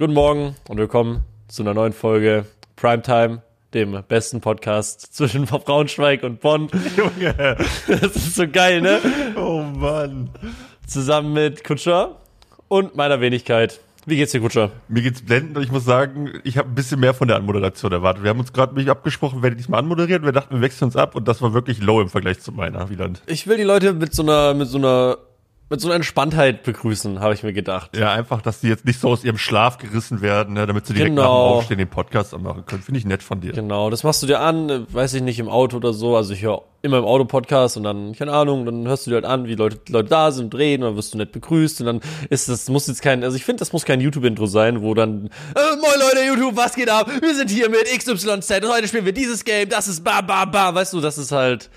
Guten Morgen und willkommen zu einer neuen Folge Primetime, dem besten Podcast zwischen Braunschweig und Bonn. Junge. Das ist so geil, ne? Oh Mann. Zusammen mit Kutscher und meiner Wenigkeit. Wie geht's dir, Kutscher? Mir geht's blendend und ich muss sagen, ich habe ein bisschen mehr von der Anmoderation erwartet. Wir haben uns gerade nicht abgesprochen, wer diesmal anmoderiert. Wir dachten, wir wechseln uns ab und das war wirklich low im Vergleich zu meiner, Wieland. Ich will die Leute mit so einer, mit so einer, mit so einer Entspanntheit begrüßen, habe ich mir gedacht. Ja, einfach, dass die jetzt nicht so aus ihrem Schlaf gerissen werden, ne, damit sie direkt Genau. nach dem Aufstehen den Podcast anmachen können. Finde ich nett von dir. Genau, das machst du dir an, äh, weiß ich nicht, im Auto oder so. Also ich höre immer im Auto Podcast und dann, keine Ahnung, dann hörst du dir halt an, wie Leute, Leute da sind und reden und dann wirst du nett begrüßt und dann ist das, muss jetzt kein, also ich finde, das muss kein YouTube-Intro sein, wo dann, äh, moin Leute, YouTube, was geht ab? Wir sind hier mit XYZ und heute spielen wir dieses Game, das ist ba, ba, ba, weißt du, das ist halt,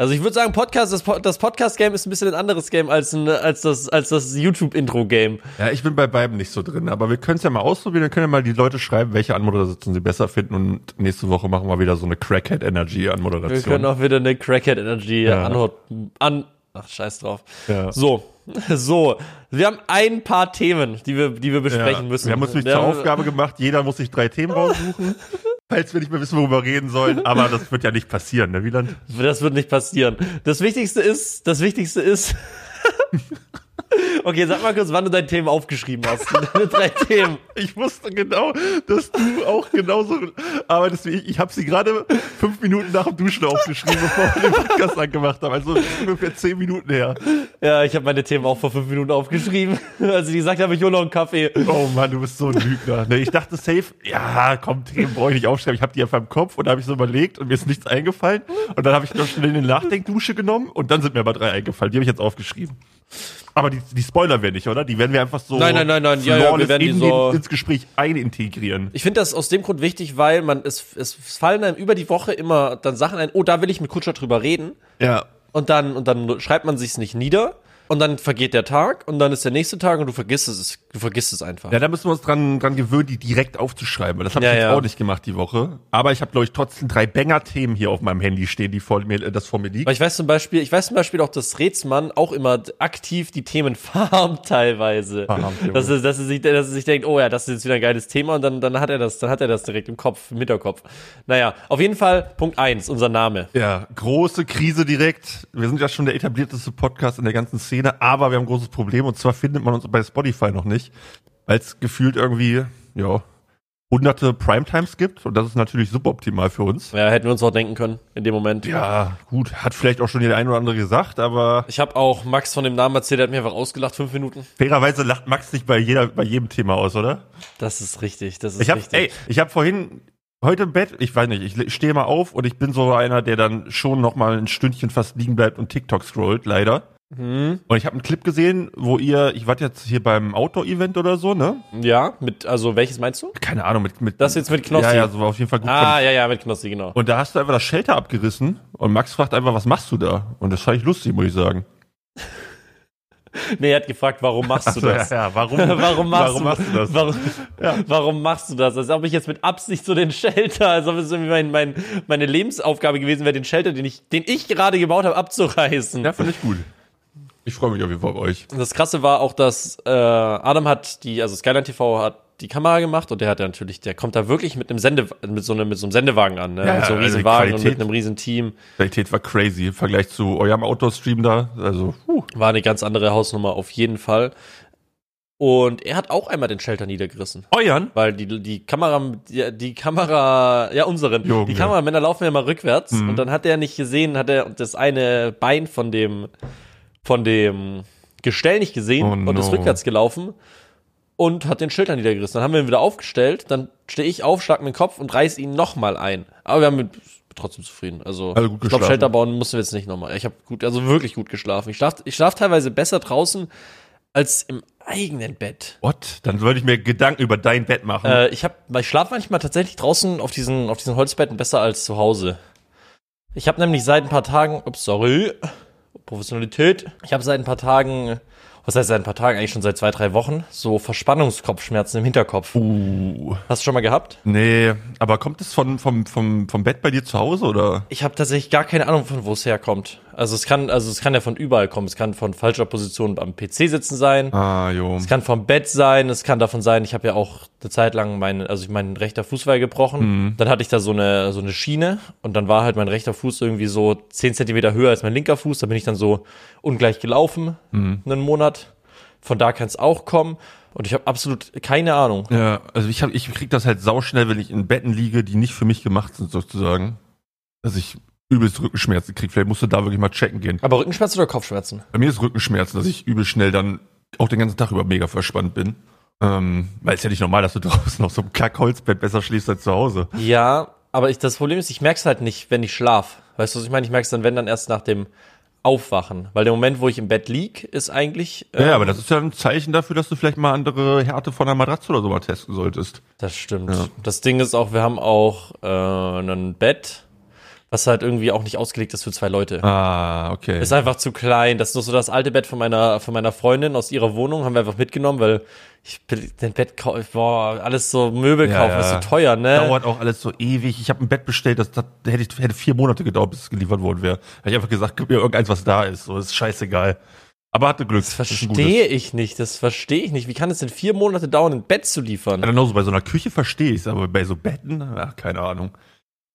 also ich würde sagen, Podcast, das, das Podcast-Game ist ein bisschen ein anderes Game als, ein, als das, als das YouTube-Intro-Game. Ja, ich bin bei beiden nicht so drin, aber wir können es ja mal ausprobieren. Dann können ja mal die Leute schreiben, welche Anmoderation sie besser finden und nächste Woche machen wir wieder so eine Crackhead Energy Wir können auch wieder eine Crackhead Energy Ja. anhört, an, ach, scheiß drauf. Ja. So, so. Wir haben ein paar Themen, die wir, die wir besprechen müssen. Wir haben uns nämlich Wir zur Aufgabe gemacht, jeder muss sich drei Themen raussuchen, falls wir nicht mehr wissen, worüber wir reden sollen. Aber das wird ja nicht passieren, ne, Wieland? Das wird nicht passieren. Das Wichtigste ist, das Wichtigste ist. okay, sag mal kurz, wann du deine Themen aufgeschrieben hast. Deine drei Themen. Ich wusste genau, dass du auch genauso arbeitest wie ich. Ich habe sie gerade fünf Minuten nach dem Duschen aufgeschrieben, bevor wir den Podcast angemacht haben. Also ungefähr zehn Minuten her. Ja, ich habe meine Themen auch vor fünf Minuten aufgeschrieben. Als ich gesagt habe, ich hole noch einen Kaffee. Oh Mann, du bist so ein Lügner. Ne, ich dachte safe, ja, komm, Themen brauche ich nicht aufschreiben. Ich habe die einfach im Kopf und da habe ich so überlegt und mir ist nichts eingefallen. Und dann habe ich noch schnell in den Nachdenkdusche genommen und dann sind mir aber drei eingefallen. Die habe ich jetzt aufgeschrieben. Aber die, die Spoiler wir nicht, oder? Die werden wir einfach so Nein, nein, nein, nein. Ja, ja, wir werden die so- den, ins Gespräch einintegrieren. Ich finde das aus dem Grund wichtig, weil man, es, es fallen einem über die Woche immer dann Sachen ein, oh, da will ich mit Kutscher drüber reden. Ja. Und dann, und dann schreibt man sich's nicht nieder. Und dann vergeht der Tag und dann ist der nächste Tag und du vergisst es, du vergisst es einfach. Ja, da müssen wir uns dran, dran gewöhnen, die direkt aufzuschreiben. weil Das habe Ja, ich jetzt ja. auch nicht gemacht die Woche. Aber ich habe, glaube ich, trotzdem drei Banger-Themen hier auf meinem Handy stehen, die vor mir, äh, das vor mir liegt. Weil ich weiß zum Beispiel, ich weiß zum Beispiel auch, dass Rätsmann auch immer aktiv die Themen farmt teilweise. Farmt, dass, er, dass, er sich, dass er sich denkt, oh ja, das ist jetzt wieder ein geiles Thema und dann, dann hat er das, dann hat er das direkt im Kopf, im Hinterkopf. Naja, auf jeden Fall Punkt eins, unser Name. Ja, große Krise direkt. Wir sind ja schon der etablierteste Podcast in der ganzen Szene, aber wir haben ein großes Problem und zwar findet man uns bei Spotify noch nicht, weil es gefühlt irgendwie, ja, hunderte Primetimes gibt und das ist natürlich suboptimal für uns. Ja, hätten wir uns auch denken können in dem Moment. Ja, gut, hat vielleicht auch schon der ein oder andere gesagt, aber Ich habe auch Max von dem Namen erzählt, der hat mir einfach ausgelacht, fünf Minuten. fairerweise lacht Max nicht bei jeder, bei jedem Thema aus, oder? Das ist richtig, das ist Ich hab, richtig. ey, ich habe vorhin heute im Bett, ich weiß nicht, ich stehe mal auf und ich bin so einer, der dann schon noch mal ein Stündchen fast liegen bleibt und TikTok scrollt, leider. Mhm. Und ich habe einen Clip gesehen, wo ihr, ich wart jetzt hier beim Outdoor-Event oder so, ne? Ja, mit, also welches meinst du? Keine Ahnung, mit, mit Das jetzt mit Knossi. Ja, ja, so war auf jeden Fall gut. Ah, ja, ja, mit Knossi, genau. Und da hast du einfach das Shelter abgerissen und Max fragt einfach, was machst du da? Und das fand ich lustig, muss ich sagen. Nee, er hat gefragt, warum machst du das? ja, ja, warum, Warum machst, warum du, machst du das? Warum, warum machst du das? Als ob ich jetzt mit Absicht so den Shelter, als ob es irgendwie mein, mein, meine Lebensaufgabe gewesen wäre, den Shelter, den ich, den ich gerade gebaut habe, abzureißen. Ja, finde ich gut. Ich freue mich auf jeden Fall auf euch. Und Das Krasse war auch, dass äh, Adam hat die, also Skyline TV hat die Kamera gemacht und der hat ja natürlich, der kommt da wirklich mit einem Sende, mit so einem, mit so einem Sendewagen an, ne? Ja, mit so einem also riesen Wagen und mit Qualität. einem riesen Team. Qualität war crazy im Vergleich zu eurem Outdoor-Stream da. Also, huh. War eine ganz andere Hausnummer auf jeden Fall. Und er hat auch einmal den Shelter niedergerissen. Euren? Weil die, die Kamera, die, die Kamera, ja, unseren, Junge. die Kameramänner laufen ja mal rückwärts Mhm. und dann hat er nicht gesehen, hat er das eine Bein von dem, von dem Gestell nicht gesehen Oh und ist no. rückwärts gelaufen und hat den Schilder niedergerissen. Dann haben wir ihn wieder aufgestellt, dann stehe ich auf, schlag meinen Kopf und reiß ihn nochmal ein. Aber wir haben mit, trotzdem zufrieden. Also, Also gut ich glaube. Shelter bauen mussten wir jetzt nicht nochmal. Ich habe gut, also wirklich gut geschlafen. Ich schlaf, ich schlaf teilweise besser draußen als im eigenen Bett. What? Dann würde ich mir Gedanken über dein Bett machen. Äh, ich hab, ich schlafe manchmal tatsächlich draußen auf diesen, auf diesen Holzbetten besser als zu Hause. Ich habe nämlich seit ein paar Tagen, ups, sorry, Professionalität. Ich habe seit ein paar Tagen, was heißt seit ein paar Tagen, eigentlich schon seit zwei, drei Wochen, so Verspannungskopfschmerzen im Hinterkopf. Uh. Hast du schon mal gehabt? Nee, aber kommt es von, vom, vom, vom Bett bei dir zu Hause oder? Ich habe tatsächlich gar keine Ahnung, von wo es herkommt. Also es kann, also es kann ja von überall kommen. Es kann von falscher Position am PC sitzen sein. Ah, jo. Es kann vom Bett sein, es kann davon sein, ich habe ja auch eine Zeit lang mein, also ich mein rechter Fuß war gebrochen. Dann hatte ich da so eine, so eine Schiene und dann war halt mein rechter Fuß irgendwie so zehn Zentimeter höher als mein linker Fuß. Da bin ich dann so ungleich gelaufen, einen Monat. Von da kann es auch kommen. Und ich habe absolut keine Ahnung. Ja, also ich hab, ich krieg das halt sauschnell, wenn ich in Betten liege, die nicht für mich gemacht sind, sozusagen. Dass ich übelst Rückenschmerzen krieg. Vielleicht musst du da wirklich mal checken gehen. Aber Rückenschmerzen oder Kopfschmerzen? Bei mir ist Rückenschmerzen, dass ich übel schnell dann auch den ganzen Tag über mega verspannt bin. Ähm, weil es ja nicht normal, dass du draußen auf so einem Kackholzbett besser schläfst als zu Hause. Ja, aber ich, das Problem ist, ich merke es halt nicht, wenn ich schlaf. Weißt du, was ich meine? Ich merke es dann, wenn dann erst nach dem Aufwachen. Weil der Moment, wo ich im Bett lieg, ist eigentlich. Ja, ähm, aber das ist ja ein Zeichen dafür, dass du vielleicht mal andere Härte von einer Matratze oder so mal testen solltest. Das stimmt. Ja. Das Ding ist auch, wir haben auch äh, ein Bett, was halt irgendwie auch nicht ausgelegt ist für zwei Leute. Ah, okay. Ist einfach zu klein. Das ist noch so das alte Bett von meiner, von meiner Freundin aus ihrer Wohnung, haben wir einfach mitgenommen, weil ich den Bett kaufen, boah, alles so Möbel Ja, kaufen, ja. ist so teuer, ne? Dauert auch alles so ewig. Ich habe ein Bett bestellt, das, das hätte, ich- hätte vier Monate gedauert, bis es geliefert worden wäre. Habe ich einfach gesagt, gib mir irgendeins, was da ist. So, ist scheißegal. Aber hatte Glück. Das verstehe ich nicht, das verstehe ich nicht. Wie kann es denn vier Monate dauern, ein Bett zu liefern? Genau, so bei so einer Küche verstehe ich es, aber bei so Betten, ach, keine Ahnung.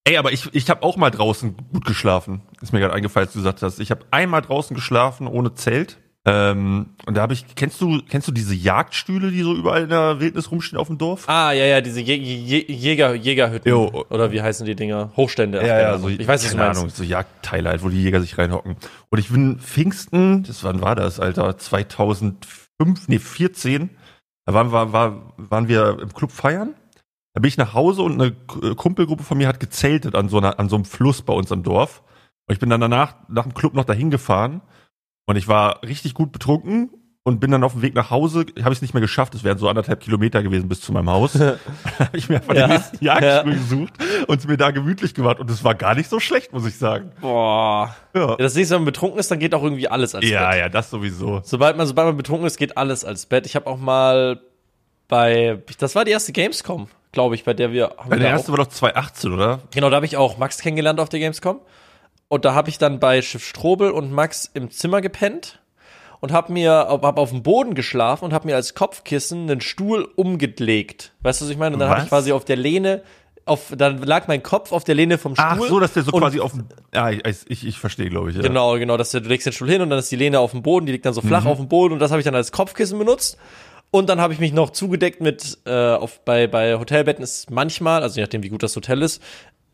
Ey, aber ich, ich habe auch mal draußen gut geschlafen. Ist mir gerade eingefallen, als du gesagt hast. Ich habe einmal draußen geschlafen ohne Zelt. Ähm, und da habe ich, kennst du, kennst du diese Jagdstühle, die so überall in der Wildnis rumstehen auf dem Dorf? Ah, ja, ja, diese Jä Jä Jäger, Jägerhütten. Jo. Oder wie heißen die Dinger? Hochstände. Ja, ja, so, ich weiß, was du keine. Ahnung, so Jagdteile halt, wo die Jäger sich reinhocken. Und ich bin Pfingsten, das wann war das, Alter? 2005, nee, 14. Da waren, wir- war, waren wir im Club feiern. Da bin ich nach Hause und eine K- Kumpelgruppe von mir hat gezeltet an so, einer, an so einem Fluss bei uns am Dorf. Und ich bin dann danach, nach dem Club noch dahin gefahren. Und ich war richtig gut betrunken und bin dann auf dem Weg nach Hause, habe ich es nicht mehr geschafft, es wären so anderthalb Kilometer gewesen bis zu meinem Haus. habe ich mir einfach Ja. den nächsten Jagdstuhl gesucht und es mir da gemütlich gemacht. Und es war gar nicht so schlecht, muss ich sagen. Boah. Ja, Das nächste, wenn man betrunken ist, dann geht auch irgendwie alles als ja, Bett. ja, das sowieso. Sobald man, sobald man betrunken ist, geht alles als Bett. Ich habe auch mal bei, das war die erste Gamescom, glaube ich, bei der wir. haben wir Der erste war doch 2018, oder? Genau, da habe ich auch Max kennengelernt auf der Gamescom. Und da habe ich dann bei Schiff Strobel und Max im Zimmer gepennt und habe mir hab auf dem Boden geschlafen und habe mir als Kopfkissen einen Stuhl umgelegt. Weißt du, was ich meine? Und dann habe ich quasi auf der Lehne auf dann lag mein Kopf auf der Lehne vom Stuhl. Ach so, dass der so quasi auf dem. Ja, ich, ich, ich verstehe, glaube ich. Ja. Genau, genau, dass du, du legst den Stuhl hin und dann ist die Lehne auf dem Boden, die liegt dann so Mhm. flach auf dem Boden und das habe ich dann als Kopfkissen benutzt. Und dann habe ich mich noch zugedeckt mit, äh, auf, bei, bei Hotelbetten ist manchmal, also je nachdem wie gut das Hotel ist,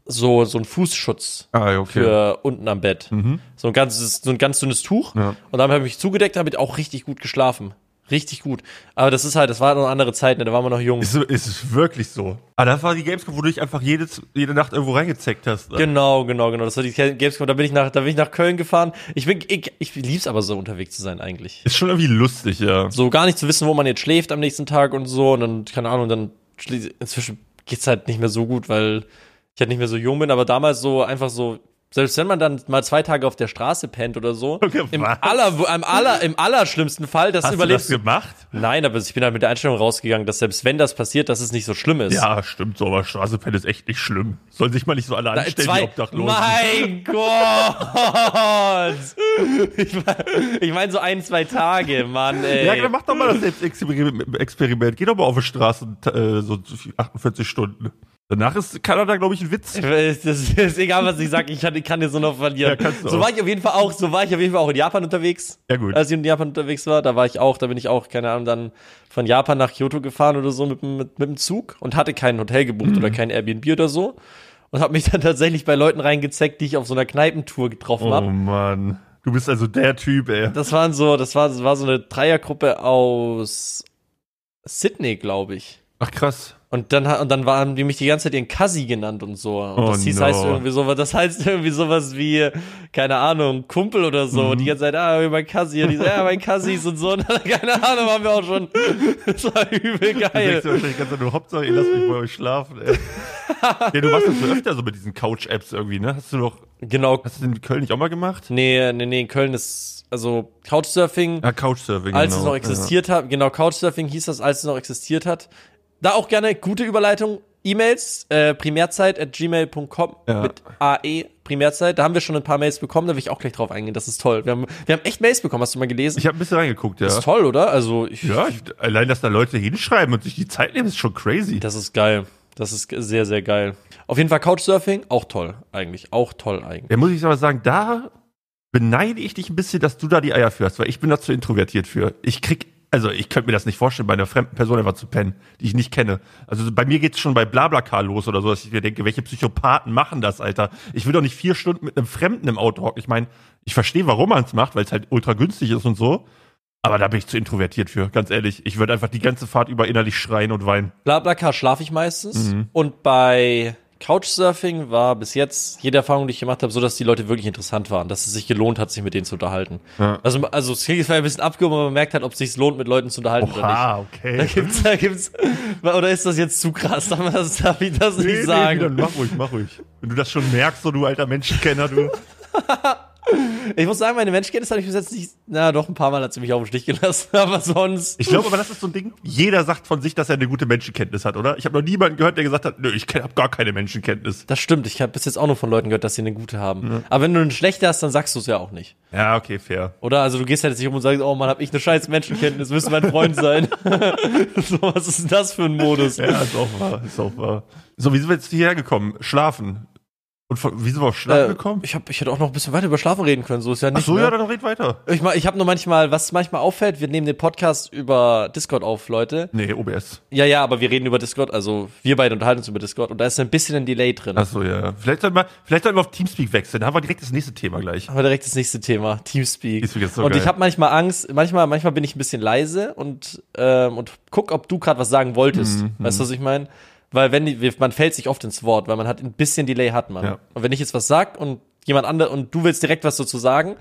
so, so ein Fußschutz Ah, okay. für unten am Bett. So ein ganzes, so ein ganz dünnes Tuch. Ja. Und dann habe ich mich zugedeckt, damit auch richtig gut geschlafen. Richtig gut. Aber das ist halt, das war noch eine andere Zeit, ne? da waren wir noch jung. Ist, ist es wirklich so? Ah, das war die Gamescom, wo du dich einfach jedes, jede Nacht irgendwo reingezeckt hast. Genau, genau, genau. Das war die Gamescom. Da bin ich nach, da bin ich nach Köln gefahren. Ich bin, ich, ich lieb's aber so unterwegs zu sein eigentlich. Ist schon irgendwie lustig, ja. so gar nicht zu wissen, wo man jetzt schläft am nächsten Tag und so. Und dann, keine Ahnung, dann inzwischen geht's halt nicht mehr so gut, weil ich halt nicht mehr so jung bin, aber damals so einfach so, selbst wenn man dann mal zwei Tage auf der Straße pennt oder so, Okay, im, aller, im, aller, im allerschlimmsten Fall, das Hast du überlebst das gemacht? Nein, aber ich bin halt mit der Einstellung rausgegangen, dass selbst wenn das passiert, dass es nicht so schlimm ist. Ja, stimmt so, aber Straßenpennen ist echt nicht schlimm. Sollen sich mal nicht so alle Da- anstellen, die zwei, Obdachlosen. mein Gott! Ich meine ich mein so ein, zwei Tage, Mann, ey. Ja, dann mach doch mal das Selbstexperiment. Experiment. Geh doch mal auf die Straße äh, so 48 Stunden. Danach ist Kanada, glaube ich, ein Witz. Das ist egal, was ich sage, ich kann, dir so noch verlieren. Ja, so auch. war ich auf jeden Fall auch, so war ich auf jeden Fall auch in Japan unterwegs. Ja, gut. Als ich in Japan unterwegs war, da war ich auch, da bin ich auch, keine Ahnung, dann von Japan nach Kyoto gefahren oder so mit, dem- mit, mit dem Zug und hatte kein Hotel gebucht Mhm. oder kein Airbnb oder so. Und habe mich dann tatsächlich bei Leuten reingezeckt, die ich auf so einer Kneipentour getroffen Oh habe. Mann. Du bist also der Typ, ey. Das waren so, das war, das war so eine Dreiergruppe aus Sydney, glaube ich. Ach krass. Und dann, und dann waren die mich die ganze Zeit ihren Kassi genannt und so. Und Oh das hieß no. heißt irgendwie sowas, das heißt irgendwie sowas wie, keine Ahnung, Kumpel oder so. Mhm. Und die ganze Zeit, ah, mein Kassi, und die so, ja, mein Kassis und so. Und dann, keine Ahnung, waren wir auch schon. Das war übel Du geil. dir wahrscheinlich ganz nur Hauptsache, ihr lasst mich bei euch schlafen, ey. ja, du machst das so öfter so mit diesen Couch-Apps irgendwie, ne? Hast du doch, Genau. hast du das in Köln nicht auch mal gemacht? Nee, nee, nee, in Köln ist, also Couchsurfing, Ja, Couchsurfing. als genau. es noch existiert hat, genau, Couchsurfing hieß das, als es noch existiert hat. Da auch gerne gute Überleitung, E-Mails, äh, primärzeit at gmail.com Ja. mit AE, Primärzeit. Da haben wir schon ein paar Mails bekommen, da will ich auch gleich drauf eingehen. Das ist toll. Wir haben, wir haben echt Mails bekommen, hast du mal gelesen? Ich habe ein bisschen reingeguckt, ja. das ist toll, oder? Also, ich, Ja, ich, allein, dass da Leute hinschreiben und sich die Zeit nehmen, ist schon crazy. das ist geil. Das ist sehr, sehr geil. Auf jeden Fall Couchsurfing, auch toll, eigentlich. Auch toll, eigentlich. Ja, muss ich aber sagen, da beneide ich dich ein bisschen, dass du da die Eier führst, weil ich bin da zu introvertiert für. Ich krieg, also ich könnte mir das nicht vorstellen, bei einer fremden Person einfach zu pennen, die ich nicht kenne. Also bei mir geht's schon bei Blablacar los oder so, dass ich mir denke, welche Psychopathen machen das, Alter? Ich will doch nicht vier Stunden mit einem Fremden im Auto hocken. Ich meine, ich verstehe, warum man es macht, weil es halt ultra günstig ist und so. Aber da bin ich zu introvertiert für, ganz ehrlich. Ich würde einfach die ganze Fahrt über innerlich schreien und weinen. Blablacar schlafe ich meistens. Mhm. Und bei Couchsurfing war bis jetzt jede Erfahrung, die ich gemacht habe, so, dass die Leute wirklich interessant waren, dass es sich gelohnt hat, sich mit denen zu unterhalten. Ja. Also, also es klingt ein bisschen abgehoben, aber man merkt halt, ob es sich lohnt, mit Leuten zu unterhalten oder nicht. Ah, Da okay. gibt's, da gibt's, oder ist das jetzt zu krass? Darf, man das, darf ich das nicht sagen? dann mach ruhig, mach ruhig. Wenn du das schon merkst, so du alter Menschenkenner, du. Ich muss sagen, meine Menschenkenntnis habe ich bis jetzt nicht, na doch, ein paar Mal hat sie mich auf den Stich gelassen, aber sonst. Ich glaube aber, das ist so ein Ding. Jeder sagt von sich, dass er eine gute Menschenkenntnis hat, oder? Ich habe noch niemanden gehört, der gesagt hat, nö, ich habe gar keine Menschenkenntnis. Das stimmt, ich habe bis jetzt auch nur von Leuten gehört, dass sie eine gute haben. Aber wenn du eine schlechte hast, dann sagst du es ja auch nicht. Ja, okay, fair. Oder? Also du gehst halt jetzt nicht um und sagst, oh Mann, hab ich eine scheiß Menschenkenntnis, du mein Freund sein? so, was ist denn das für ein Modus? Ja, ist auch wahr, ist auch wahr. So, wie sind wir jetzt hierher gekommen? Schlafen. Und von, wie sind wir auf Schlafen Äh, gekommen? ich, hab, ich hätte auch noch ein bisschen weiter über Schlafen reden können, so ist ja Ach nicht. so, ne? ja, dann red weiter. Ich, ich habe nur manchmal, was manchmal auffällt, wir nehmen den Podcast über Discord auf, Leute. Nee, OBS. Ja, ja, aber wir reden über Discord, also wir beide unterhalten uns über Discord und da ist ein bisschen ein Delay drin. Ach so, ja. Vielleicht sollten wir, vielleicht sollten wir auf Teamspeak wechseln. Da haben wir direkt das nächste Thema gleich. Aber direkt das nächste Thema, Teamspeak. Teamspeak ist so und geil. ich habe manchmal Angst, manchmal, manchmal bin ich ein bisschen leise und, ähm, und guck, ob du gerade was sagen wolltest. Mhm, weißt du, was ich meine? Weil wenn die, man fällt sich oft ins Wort, weil man hat ein bisschen Delay hat man. Ja. Und wenn ich jetzt was sag und jemand anderes und du willst direkt was dazu sagen,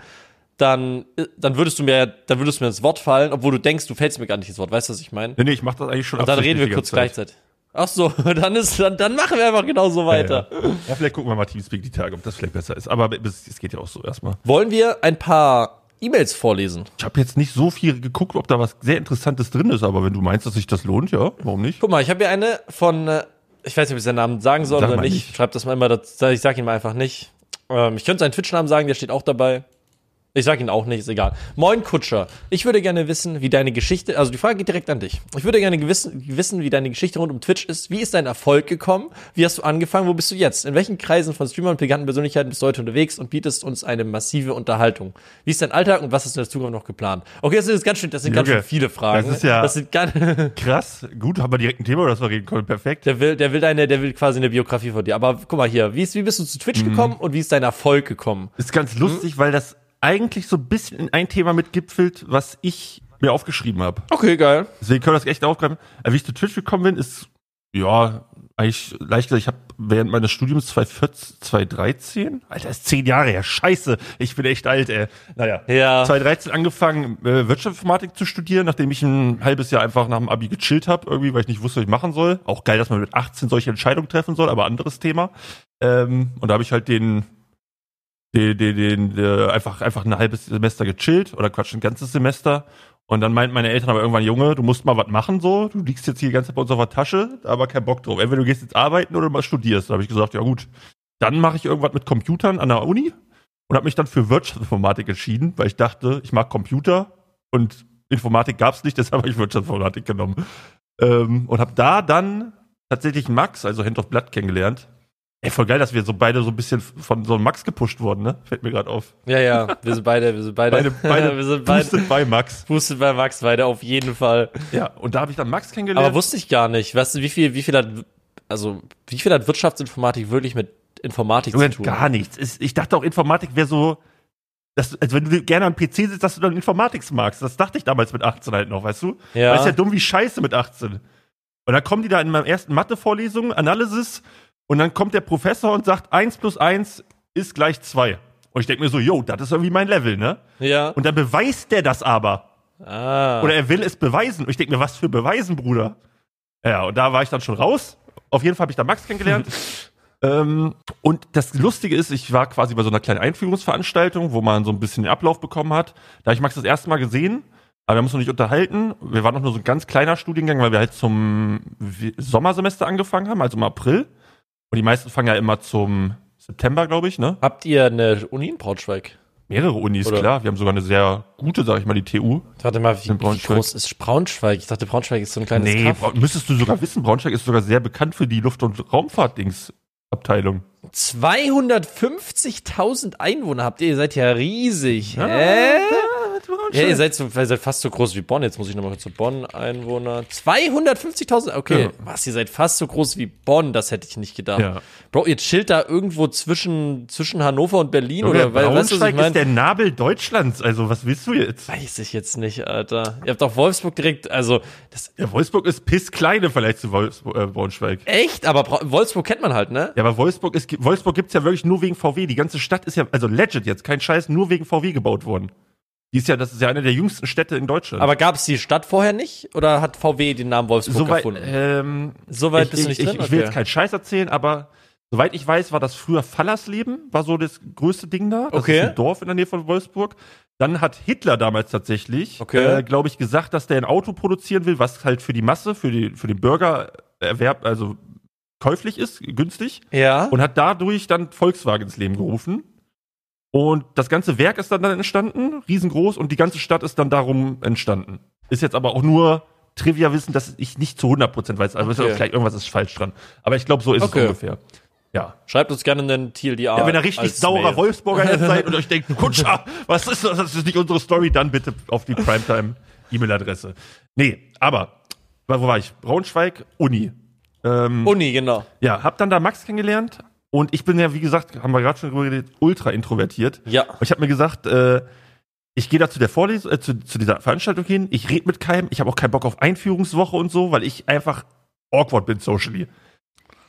dann, äh, dann würdest du mir, dann würdest du mir ins Wort fallen, obwohl du denkst, du fällst mir gar nicht ins Wort. Weißt du, was ich meine? Nee, nee, ich mach das eigentlich schon Und dann reden wir kurz Zeit. gleichzeitig. Ach so, dann ist, dann, dann machen wir einfach genauso weiter. Ja, ja. ja, vielleicht gucken wir mal Teamspeak die Tage, ob das vielleicht besser ist. Aber es es geht ja auch so erstmal. Wollen wir ein paar E-Mails vorlesen? Ich habe jetzt nicht so viel geguckt, ob da was sehr Interessantes drin ist, aber wenn du meinst, dass sich das lohnt, ja, warum nicht? Guck mal, ich habe hier eine von, äh, ich weiß nicht, ob ich seinen Namen sagen soll Sag oder nicht. nicht. Schreibt das mal immer, ich sag ihn mal einfach nicht. Ähm, ich könnte seinen Twitch-Namen sagen, der steht auch dabei. Ich sag ihn auch nicht, ist egal. Moin Kutscher, ich würde gerne wissen, wie deine Geschichte, also die Frage geht direkt an dich. Ich würde gerne gewissen, wissen, wie deine Geschichte rund um Twitch ist. Wie ist dein Erfolg gekommen? Wie hast du angefangen? Wo bist du jetzt? In welchen Kreisen von Streamern und bekannten Persönlichkeiten bist du heute unterwegs und bietest uns eine massive Unterhaltung? Wie ist dein Alltag und was hast du in der Zukunft noch geplant? Okay, das sind jetzt ganz schön, das sind ganz Junge, schön viele Fragen. das ist ja- das sind ganz, Krass, gut, haben wir direkt ein Thema, über das wir reden können. Perfekt. Der will, der will deine, der will quasi eine Biografie von dir. Aber guck mal hier, wie, ist, wie bist du zu Mhm. Twitch gekommen und wie ist dein Erfolg gekommen? Ist ganz lustig, weil das eigentlich so ein bisschen in ein Thema mitgipfelt, was ich mir aufgeschrieben habe. Okay, geil. Deswegen können wir das echt aufgreifen. Aber wie ich zu Twitch gekommen bin, ist, ja, eigentlich leicht gesagt, ich habe während meines Studiums 2014, 2013, Alter, ist zehn Jahre her, scheiße, ich bin echt alt, ey. Naja, Ja. 2013 angefangen, äh, Wirtschaftsinformatik zu studieren, nachdem ich ein halbes Jahr einfach nach dem Abi gechillt habe, irgendwie, weil ich nicht wusste, was ich machen soll. Auch geil, dass man mit 18 solche Entscheidungen treffen soll, aber anderes Thema. Ähm, und da habe ich halt den, den, den, den, äh, einfach, einfach ein halbes Semester gechillt oder Quatsch, ein ganzes Semester. Und dann meinten meine Eltern aber irgendwann, Junge, du musst mal was machen so. Du liegst jetzt hier die ganze Zeit bei uns auf der Tasche, aber kein Bock drauf. Entweder du gehst jetzt arbeiten oder mal studierst. Da habe ich gesagt, ja gut, dann mache ich irgendwas mit Computern an der Uni und habe mich dann für Wirtschaftsinformatik entschieden, weil ich dachte, ich mag Computer und Informatik gab's nicht, deshalb habe ich Wirtschaftsinformatik genommen. Ähm, und habe da dann tatsächlich Max, also Hand of Blood, kennengelernt. Ey, voll geil, dass wir so beide so ein bisschen von so einem Max gepusht wurden, ne? Fällt mir gerade auf. Ja, ja, wir sind beide, wir sind beide, Beide, beide wir sind beide, boosted bei Max. boosted bei Max beide auf jeden Fall. Ja, und da habe ich dann Max kennengelernt. Aber wusste ich gar nicht. Weißt du, wie viel, wie viel hat, also, wie viel hat Wirtschaftsinformatik wirklich mit Informatik Junge, zu tun? gar nichts. Ich dachte auch, Informatik wäre so, dass, also wenn du gerne am PC sitzt, dass du dann Informatik magst. Das dachte ich damals mit 18 halt noch, weißt du? Ja. Weil ist ja dumm wie Scheiße mit 18. Und dann kommen die da in meiner ersten Mathe-Vorlesung, Analysis, und dann kommt der Professor und sagt, 1 plus 1 ist gleich 2. Und ich denke mir so, yo, das ist irgendwie mein Level, ne? Ja. Und dann beweist der das aber. Ah. Oder er will es beweisen. Und ich denke mir, was für Beweisen, Bruder? Ja, und da war ich dann schon raus. Auf jeden Fall habe ich da Max kennengelernt. Ähm, und das Lustige ist, ich war quasi bei so einer kleinen Einführungsveranstaltung, wo man so ein bisschen den Ablauf bekommen hat. Da habe ich Max das erste Mal gesehen, aber wir haben uns noch nicht unterhalten. Wir waren noch nur so ein ganz kleiner Studiengang, weil wir halt zum Sommersemester angefangen haben, also im April. Und die meisten fangen ja immer zum September, glaube ich, ne? Habt ihr eine Uni in Braunschweig? Mehrere Unis, Oder- klar. Wir haben sogar eine sehr gute, sag ich mal, die TU. Warte mal, wie, wie Braunschweig. groß ist Braunschweig? Ich dachte, Braunschweig ist so ein kleines Nee, Kaff. Bra müsstest du sogar wissen, Braunschweig ist sogar sehr bekannt für die Luft- und Raumfahrt-Dings-Abteilung. 250.000 Einwohner habt ihr, ihr seid ja riesig. Hä? Ja, ihr seid, so, ihr seid fast so groß wie Bonn. Jetzt muss ich nochmal zu Bonn Einwohner. 250.000? Okay. Ja. Was, ihr seid fast so groß wie Bonn? Das hätte ich nicht gedacht. Ja. Bro, ihr chillt da irgendwo zwischen, zwischen Hannover und Berlin? Oder Oder, weil, weißt du, ich meine? ist der Nabel Deutschlands. Also, was willst du jetzt? Weiß ich jetzt nicht, Alter. Ihr habt auch Wolfsburg direkt, also, das, Ja, Wolfsburg ist pisskleine vielleicht zu Wolfs äh, Braunschweig. echt? Aber Bra Wolfsburg kennt man halt, ne? Ja, aber Wolfsburg ist, Wolfsburg gibt's ja wirklich nur wegen VW. Die ganze Stadt ist ja, also legit jetzt, kein Scheiß, nur wegen VW gebaut worden. Die ist ja, das ist ja eine der jüngsten Städte in Deutschland. Aber gab es die Stadt vorher nicht? Oder hat VW den Namen Wolfsburg Soweit, erfunden? ähm, Soweit ich, bist du nicht ich, drin? Ich, ich will Okay. jetzt keinen Scheiß erzählen, aber soweit ich weiß, war das früher Fallersleben, war so das größte Ding da. Das Okay. ist ein Dorf in der Nähe von Wolfsburg. Dann hat Hitler damals tatsächlich, Okay. äh, glaube ich, gesagt, dass der ein Auto produzieren will, was halt für die Masse, für, die, für den Bürgererwerb, also käuflich ist, günstig. Ja. Und hat dadurch dann Volkswagen ins Leben gerufen. Und das ganze Werk ist dann, dann entstanden, riesengroß, und die ganze Stadt ist dann darum entstanden. Ist jetzt aber auch nur Trivia-Wissen, dass ich nicht zu 100% weiß. Also Okay. vielleicht irgendwas ist falsch dran. Aber ich glaube, so ist Okay. es ungefähr. Ja. Schreibt uns gerne einen TLDR. ja wenn ihr richtig saurer Mail. Wolfsburger jetzt seid und euch denkt, Kutscher, was ist das? Das ist nicht unsere Story, dann bitte auf die Primetime-E-Mail-Adresse. Nee, aber, wo war ich? Braunschweig, Uni. Ähm, Uni, genau. ja, hab dann da Max kennengelernt und ich bin ja, wie gesagt, haben wir gerade schon drüber geredet, ultra introvertiert. Ja. Und ich habe mir gesagt, äh, ich gehe da zu der Vorlesung, äh, zu, zu dieser Veranstaltung hin, ich rede mit keinem, ich habe auch keinen Bock auf Einführungswoche und so, weil ich einfach awkward bin socially.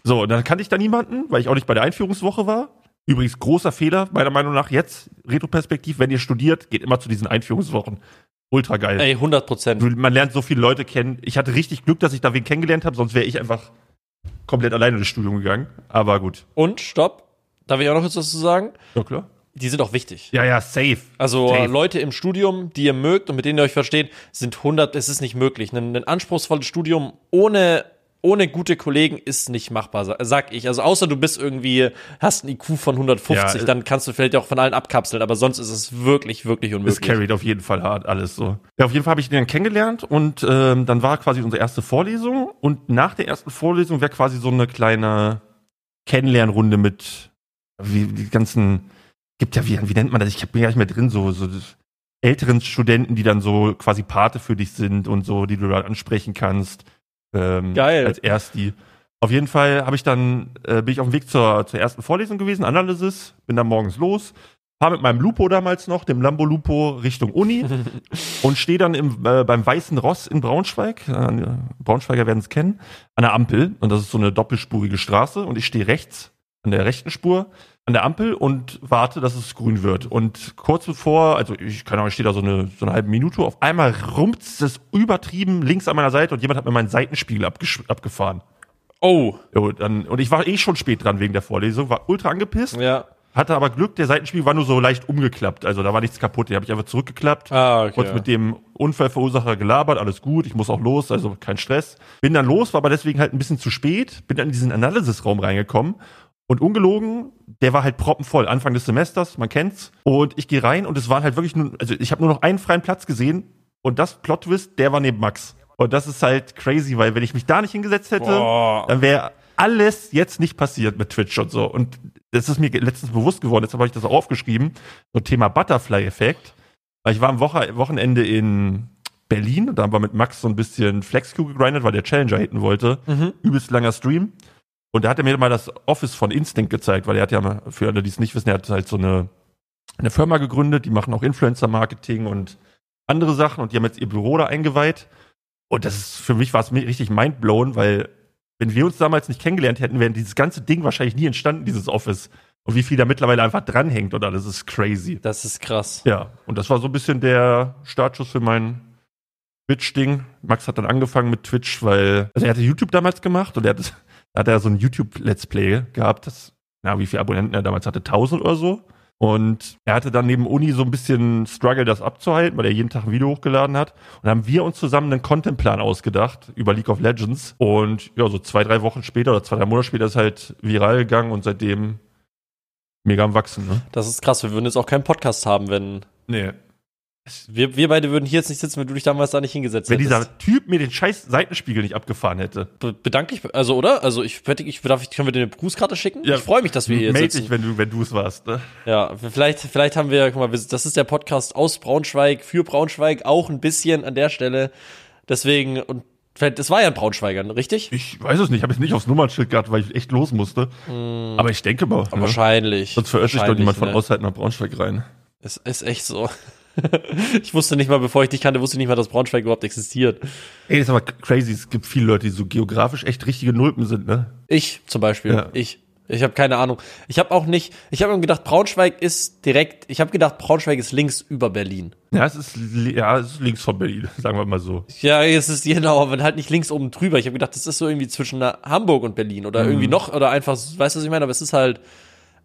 So, und dann kannte ich da niemanden, weil ich auch nicht bei der Einführungswoche war. Übrigens, großer Fehler, meiner Meinung nach, jetzt, Retroperspektiv, wenn ihr studiert, geht immer zu diesen Einführungswochen. Ultra geil. Ey, 100 Prozent. Man lernt so viele Leute kennen. Ich hatte richtig Glück, dass ich da wen kennengelernt habe, sonst wäre ich einfach komplett alleine ins Studium gegangen. Aber gut. Und, stopp. Darf ich auch noch kurz was zu sagen? Ja, klar. Die sind auch wichtig. Ja, ja, safe. Also Safe. Leute im Studium, die ihr mögt und mit denen ihr euch versteht, sind 100, es ist nicht möglich. Ein, ein anspruchsvolles Studium ohne, ohne gute Kollegen ist nicht machbar, sa- sag ich. Also außer du bist irgendwie, hast ein IQ von 150, Ja, äh, dann kannst du vielleicht auch von allen abkapseln, aber sonst ist es wirklich, wirklich Es unmöglich. carried auf jeden Fall hart alles so. Ja, auf jeden Fall habe ich den dann kennengelernt und ähm, dann war quasi unsere erste Vorlesung und nach der ersten Vorlesung wäre quasi so eine kleine Kennenlernrunde mit wie die ganzen gibt ja wie, wie nennt man das? Ich bin ja nicht mehr drin so so älteren Studenten, die dann so quasi Pate für dich sind und so, die du da ansprechen kannst. Ähm, Geil. Als ersti. Auf jeden Fall habe ich dann äh, bin ich auf dem Weg zur zur ersten Vorlesung gewesen, Analysis, bin dann morgens los, fahr mit meinem Lupo damals noch, dem Lambo Lupo Richtung Uni und stehe dann im, äh, beim Weißen Ross in Braunschweig, äh, Braunschweiger werden es kennen, an der Ampel und das ist so eine doppelspurige Straße und ich stehe rechts an der rechten Spur an der Ampel und warte, dass es grün wird. Und kurz bevor, also ich keine Ahnung, ich stehe da so eine, so eine halbe Minute, auf einmal rumpzt es übertrieben links an meiner Seite und jemand hat mir meinen Seitenspiegel abgefahren. Oh, Jo, dann, und ich war eh schon spät dran wegen der Vorlesung, war ultra angepisst, ja. hatte aber Glück, der Seitenspiegel war nur so leicht umgeklappt, also da war nichts kaputt, den habe ich einfach zurückgeklappt. Ah, okay. Kurz mit dem Unfallverursacher gelabert, alles gut, ich muss auch los, also kein Stress. Bin dann los, war aber deswegen halt ein bisschen zu spät, bin dann in diesen Analysisraum reingekommen und ungelogen, der war halt proppenvoll, Anfang des Semesters, man kennt's. Und ich gehe rein und es waren halt wirklich nur, also ich habe nur noch einen freien Platz gesehen und das Plot-Twist, der war neben Max. Und das ist halt crazy, weil wenn ich mich da nicht hingesetzt hätte, Boah. dann wäre alles jetzt nicht passiert mit Twitch und so. Und das ist mir letztens bewusst geworden, deshalb habe ich das auch aufgeschrieben, so Thema Butterfly-Effekt. Weil ich war am Woche Wochenende in Berlin und da haben wir mit Max so ein bisschen Flex-Q gegrindet, weil der Challenger hitten wollte. Mhm. Übelst langer Stream. Und da hat er mir mal das Office von Instinct gezeigt, weil er hat ja, mal, für alle, die es nicht wissen, er hat halt so eine, eine Firma gegründet, die machen auch Influencer-Marketing und andere Sachen und die haben jetzt ihr Büro da eingeweiht. Und das ist, für mich war es richtig mindblown, weil wenn wir uns damals nicht kennengelernt hätten, wäre dieses ganze Ding wahrscheinlich nie entstanden, dieses Office. Und wie viel da mittlerweile einfach dranhängt und alles ist crazy. Das ist krass. Ja, und das war so ein bisschen der Startschuss für mein Twitch-Ding. Max hat dann angefangen mit Twitch, weil, also er hatte YouTube damals gemacht und er hat, hat er so ein YouTube-Let's Play gehabt, das, na, wie viele Abonnenten er damals hatte, 1000 oder so. Und er hatte dann neben Uni so ein bisschen Struggle, das abzuhalten, weil er jeden Tag ein Video hochgeladen hat. Und dann haben wir uns zusammen einen Contentplan ausgedacht über League of Legends. Und ja, so zwei, drei Wochen später oder zwei, drei Monate später ist halt viral gegangen und seitdem mega am Wachsen, ne? Das ist krass. Wir würden jetzt auch keinen Podcast haben, wenn. Nee. Wir, wir beide würden hier jetzt nicht sitzen, wenn du dich damals da nicht hingesetzt Wenn hättest. dieser Typ mir den scheiß Seitenspiegel nicht abgefahren hätte. Be bedanke ich, also, oder? Also, ich, ich, darf ich, können wir dir eine Grußkarte schicken? Ja. Ich freue mich, dass wir hier Meld sitzen. dich, wenn du, wenn du es warst, ne? Ja, vielleicht, vielleicht haben wir, guck mal, das ist der Podcast aus Braunschweig, für Braunschweig, auch ein bisschen an der Stelle. Deswegen, und vielleicht, das war ja ein Braunschweiger, richtig? Ich weiß es nicht, ich habe jetzt nicht aufs Nummernschild gehabt, weil ich echt los musste. Aber ich denke mal. ne? Wahrscheinlich. Sonst verirrt sich doch niemand von ne? außerhalb nach Braunschweig rein. Es ist echt so. ich wusste nicht mal, bevor ich dich kannte, wusste ich nicht mal, dass Braunschweig überhaupt existiert. Ey, das ist aber crazy. Es gibt viele Leute, die so geografisch echt richtige Nulpen sind, ne? Ich zum Beispiel. Ja. Ich. Ich habe keine Ahnung. Ich habe auch nicht. Ich habe mir gedacht, Braunschweig ist direkt. Ich habe gedacht, Braunschweig ist links über Berlin. Ja, es ist, ja, es ist links von Berlin, sagen wir mal so. Ja, es ist genau, aber halt nicht links oben drüber. Ich habe gedacht, das ist so irgendwie zwischen na- Hamburg und Berlin oder irgendwie Mhm. noch oder einfach, weißt du, was ich meine? Aber es ist halt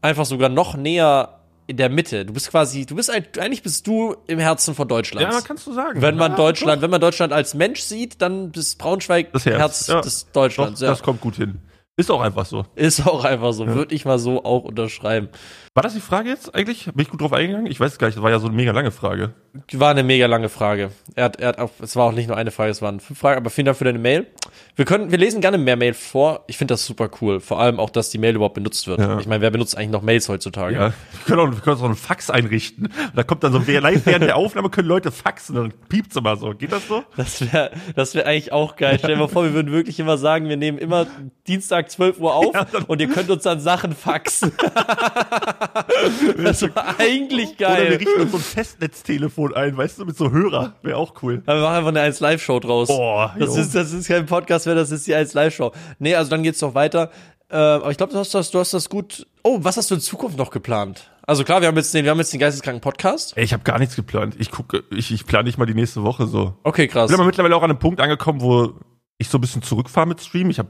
einfach sogar noch näher in der Mitte. Du bist quasi, du bist eigentlich bist du im Herzen von Deutschland. Ja, kannst du sagen. wenn man ja, Deutschland, wenn man Deutschland als Mensch sieht, dann ist Braunschweig Das Herz, Herz, ja. des Doch, Deutschlands. das ja. kommt gut hin. Ist auch einfach so. Ist auch einfach so. Würde ich mal so auch unterschreiben. War das die Frage jetzt eigentlich? Bin ich gut drauf eingegangen? Ich weiß es gar nicht, das war ja so eine mega lange Frage. War eine mega lange Frage. Er hat, er hat auch, es war auch nicht nur eine Frage, es waren fünf Fragen, aber vielen Dank für deine Mail. Wir können, wir lesen gerne mehr Mail vor. Ich finde das super cool. Vor allem auch, dass die Mail überhaupt benutzt wird. Ja. Ich meine, wer benutzt eigentlich noch Mails heutzutage? Ja, wir können auch, wir können auch so einen Fax einrichten. Da kommt dann so, wer live während der Aufnahme können Leute faxen, dann piept's immer so. Geht das so? Das wäre das wär eigentlich auch geil. Stell dir mal vor, wir würden wirklich immer sagen, wir nehmen immer Dienstag 12 Uhr auf und ihr könnt uns dann Sachen faxen. das war eigentlich Oder wir geil. richten uns so ein Festnetztelefon ein, weißt du, mit so Hörer. Wäre auch cool. Aber wir machen einfach eine 1 Live-Show draus. Boah, das, jo. ist, das ist kein Podcast mehr, das ist die 1 Live-Show. Nee, also dann geht's doch weiter. Äh, aber ich glaube, du hast das, du hast das gut. Oh, was hast du in Zukunft noch geplant? Also klar, wir haben jetzt den, wir haben jetzt den geisteskranken Podcast. Ey, ich habe gar nichts geplant. Ich gucke, ich, ich plane nicht mal die nächste Woche so. Okay, krass. Ich bin aber mittlerweile auch an einem Punkt angekommen, wo ich so ein bisschen zurückfahre mit Stream. Ich habe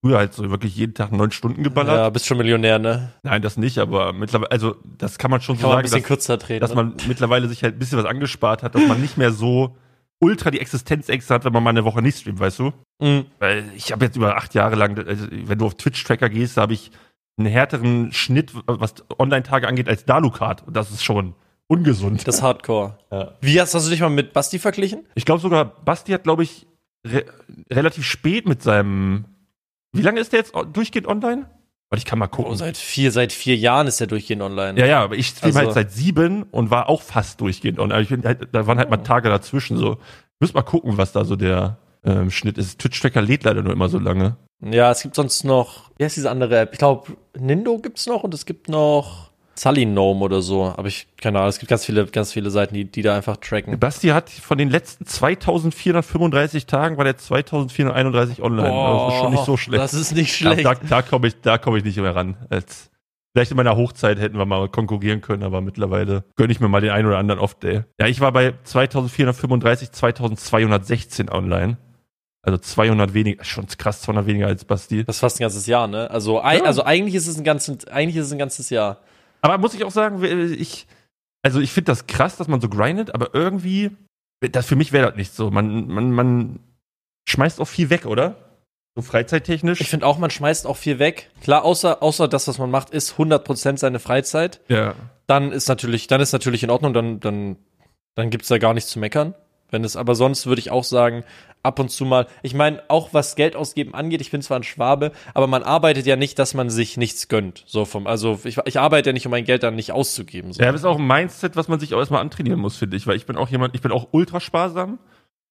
früher halt so wirklich jeden Tag neun Stunden geballert. Ja, bist schon Millionär, ne? Nein, das nicht, aber mittlerweile, also das kann man schon Kann so man ein sagen, bisschen dass, kürzer drehen. dass ne? man mittlerweile sich halt ein bisschen was angespart hat, dass man nicht mehr so ultra die Existenzängste hat, wenn man mal eine Woche nicht streamt, weißt du? Mhm. Weil ich habe jetzt über acht Jahre lang, also wenn du auf Twitch-Tracker gehst, da habe ich einen härteren Schnitt, was Online-Tage angeht, als Dalukat. Und das ist schon ungesund. Das ist Hardcore. Ja. Wie hast, hast du dich mal mit Basti verglichen? Ich glaube sogar, Basti hat, glaube ich, re relativ spät mit seinem. Wie lange ist der jetzt durchgehend online? Warte, ich kann mal gucken. Oh, seit vier, seit vier Jahren ist er durchgehend online. ja, ja, aber ich stream Also- halt seit sieben und war auch fast durchgehend online. Ich bin halt, da waren halt mal Tage dazwischen so. Ich muss mal gucken, was da so der ähm, Schnitt ist. Twitch-Tracker lädt leider nur immer so lange. Ja, es gibt sonst noch, wie heißt diese andere App? Ich glaube, Nindo gibt's noch und es gibt noch Sullynome oder so. Aber ich, keine Ahnung, es gibt ganz viele, ganz viele Seiten, die, die da einfach tracken. Basti hat von den letzten 2435 Tagen war der 2431 online. Also das ist schon nicht so schlecht. Das ist nicht schlecht. da da komme ich, da komm ich nicht mehr ran. Vielleicht in meiner Hochzeit hätten wir mal konkurrieren können, aber mittlerweile gönne ich mir mal den einen oder anderen Off-Day. Ja, ich war bei 2435, 2216 online. Also 200 weniger, schon krass 200 weniger als Basti. Das ist fast ein ganzes Jahr, ne? Also, Ja. also eigentlich ist es ein ganzes, eigentlich ist es ein ganzes Jahr. Aber muss ich auch sagen, ich, also ich finde das krass, dass man so grindet, aber irgendwie, das für mich wäre das nicht so. Man, man, man schmeißt auch viel weg, oder? So freizeittechnisch. Ich finde auch, man schmeißt auch viel weg. Klar, außer, außer das, was man macht, ist 100% seine Freizeit. ja. Dann ist natürlich, dann ist natürlich in Ordnung, dann, dann, dann gibt's da gar nichts zu meckern. Wenn es, aber sonst würde ich auch sagen, ab und zu mal, ich meine, auch was Geld ausgeben angeht, ich bin zwar ein Schwabe, aber man arbeitet ja nicht, dass man sich nichts gönnt. So vom, also ich, ich arbeite ja nicht, um mein Geld dann nicht auszugeben. So. Ja, das ist auch ein Mindset, was man sich auch erstmal antrainieren muss, finde ich, weil ich bin auch jemand, ich bin auch ultra sparsam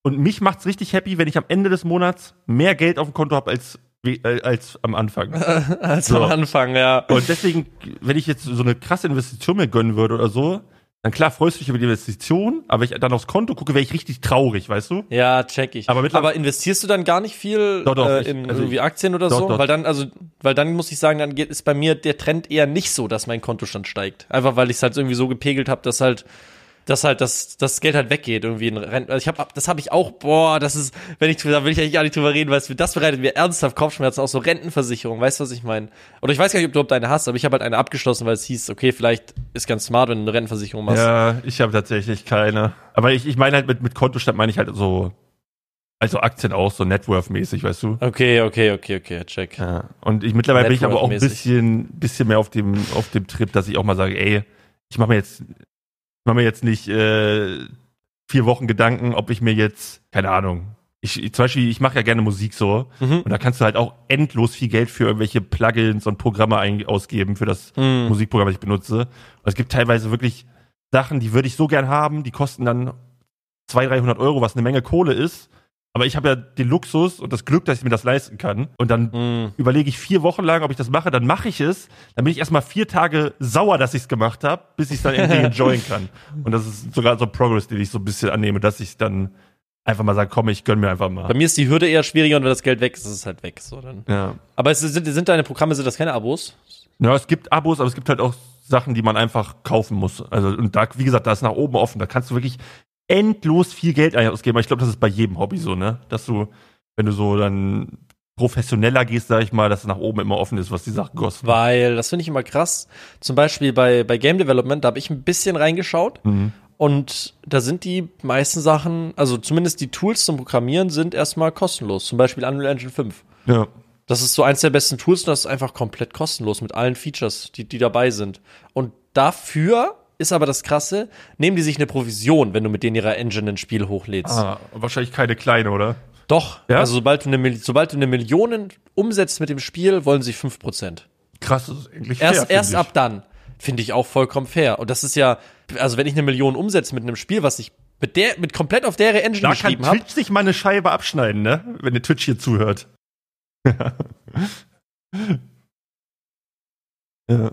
und mich macht's richtig happy, wenn ich am Ende des Monats mehr Geld auf dem Konto habe als, äh, als am Anfang. Als So. am Anfang, ja. Und deswegen, wenn ich jetzt so eine krasse Investition mir gönnen würde oder so, dann klar freust du dich über die Investition, aber ich dann aufs Konto gucke, wäre ich richtig traurig, weißt du? Ja, check ich. Aber Aber, investierst du dann gar nicht viel Doch, doch, äh, in also irgendwie Aktien oder doch, so? Weil dann, also, weil dann muss ich sagen, dann geht, ist bei mir der Trend eher nicht so, dass mein Kontostand steigt. Einfach weil ich es halt irgendwie so gepegelt habe, dass halt dass halt das, das Geld halt weggeht irgendwie in Renten. Also ich habe, das habe ich auch, boah, das ist, wenn ich, da will ich eigentlich gar nicht drüber reden, weil das bereitet mir ernsthaft Kopfschmerzen, auch so Rentenversicherung, weißt du, was ich meine? Oder ich weiß gar nicht, ob du überhaupt eine hast, aber ich habe halt eine abgeschlossen, weil es hieß, okay, vielleicht ist ganz smart, wenn du eine Rentenversicherung machst. Ja, ich habe tatsächlich keine. Aber ich, ich meine halt mit, mit Kontostand meine ich halt so, also Aktien auch, so Networth-mäßig, weißt du? Okay, okay, okay, okay, check. Ja. Und ich mittlerweile bin ich aber auch ein bisschen, bisschen mehr auf dem, auf dem Trip, dass ich auch mal sage, ey, ich mache mir jetzt, mache mir jetzt nicht äh, vier Wochen Gedanken, ob ich mir jetzt, keine Ahnung, ich, zum Beispiel, ich mache ja gerne Musik so Mhm. und da kannst du halt auch endlos viel Geld für irgendwelche Plugins und Programme ein, ausgeben für das Mhm. Musikprogramm, das ich benutze. Und es gibt teilweise wirklich Sachen, die würde ich so gern haben, die kosten dann 200, 300 Euro, was eine Menge Kohle ist. Aber ich habe ja den Luxus und das Glück, dass ich mir das leisten kann. Und dann Mhm. überlege ich vier Wochen lang, ob ich das mache, dann mache ich es. Dann bin ich erstmal vier Tage sauer, dass ich es gemacht habe, bis ich es dann endlich enjoyen kann. Und das ist sogar so ein Progress, den ich so ein bisschen annehme, dass ich dann einfach mal sage, komm, ich gönn mir einfach Bei mal. mir ist die Hürde eher schwieriger und wenn das Geld weg ist, ist es halt weg. So, dann. Ja. Aber es sind, sind deine Programme, sind das keine Abos? ja, es gibt Abos, aber es gibt halt auch Sachen, die man einfach kaufen muss. Also, und da, wie gesagt, da ist nach oben offen. Da kannst du wirklich endlos viel Geld ausgeben. Aber ich glaube, das ist bei jedem Hobby so, ne? Dass du, wenn du so dann professioneller gehst, sag ich mal, dass es nach oben immer offen ist, was die Sachen kosten. Weil, das finde ich immer krass. Zum Beispiel bei, bei Game Development, da habe ich ein bisschen reingeschaut. Mhm. Und da sind die meisten Sachen, also zumindest die Tools zum Programmieren sind erstmal kostenlos. Zum Beispiel Unreal Engine 5. Ja. Das ist so eins der besten Tools und das ist einfach komplett kostenlos mit allen Features, die, die dabei sind. Und dafür ist aber das Krasse, nehmen die sich eine Provision, wenn du mit denen ihrer Engine ein Spiel hochlädst. Ah, wahrscheinlich keine kleine, oder? Doch, Ja? also sobald du, eine, sobald du eine Million umsetzt mit dem Spiel, wollen sie 5%. Krass, das ist eigentlich Erst, fair, erst find ich. ab dann. Finde ich auch vollkommen fair. Und das ist ja, also wenn ich eine Million umsetze mit einem Spiel, was ich mit der, mit komplett auf der Engine Da kann geschrieben habe, Twitch sich mal eine Scheibe abschneiden, ne? Wenn der Twitch hier zuhört. ja.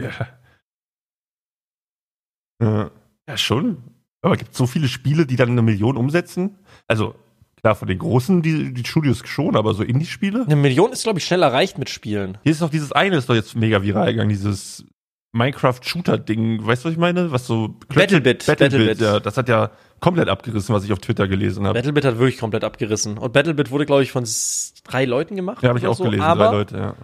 Ja. Ja, ja schon. Aber gibt es so viele Spiele, die dann eine Million umsetzen? Also, klar, von den großen, die, die Studios schon, aber so Indie-Spiele? eine Million ist, glaube ich, schnell erreicht mit Spielen. Hier ist doch dieses eine, ist doch jetzt mega viral gegangen, dieses Minecraft-Shooter-Ding. Weißt du, was ich meine? Was so. Battlebit, Battlebit, Battlebit. ja. Das hat ja komplett abgerissen, was ich auf Twitter gelesen habe. Battlebit hat wirklich komplett abgerissen. Und Battlebit wurde, glaube ich, von drei Leuten gemacht. Ja, habe ich auch so. gelesen, aber, drei Leute, ja.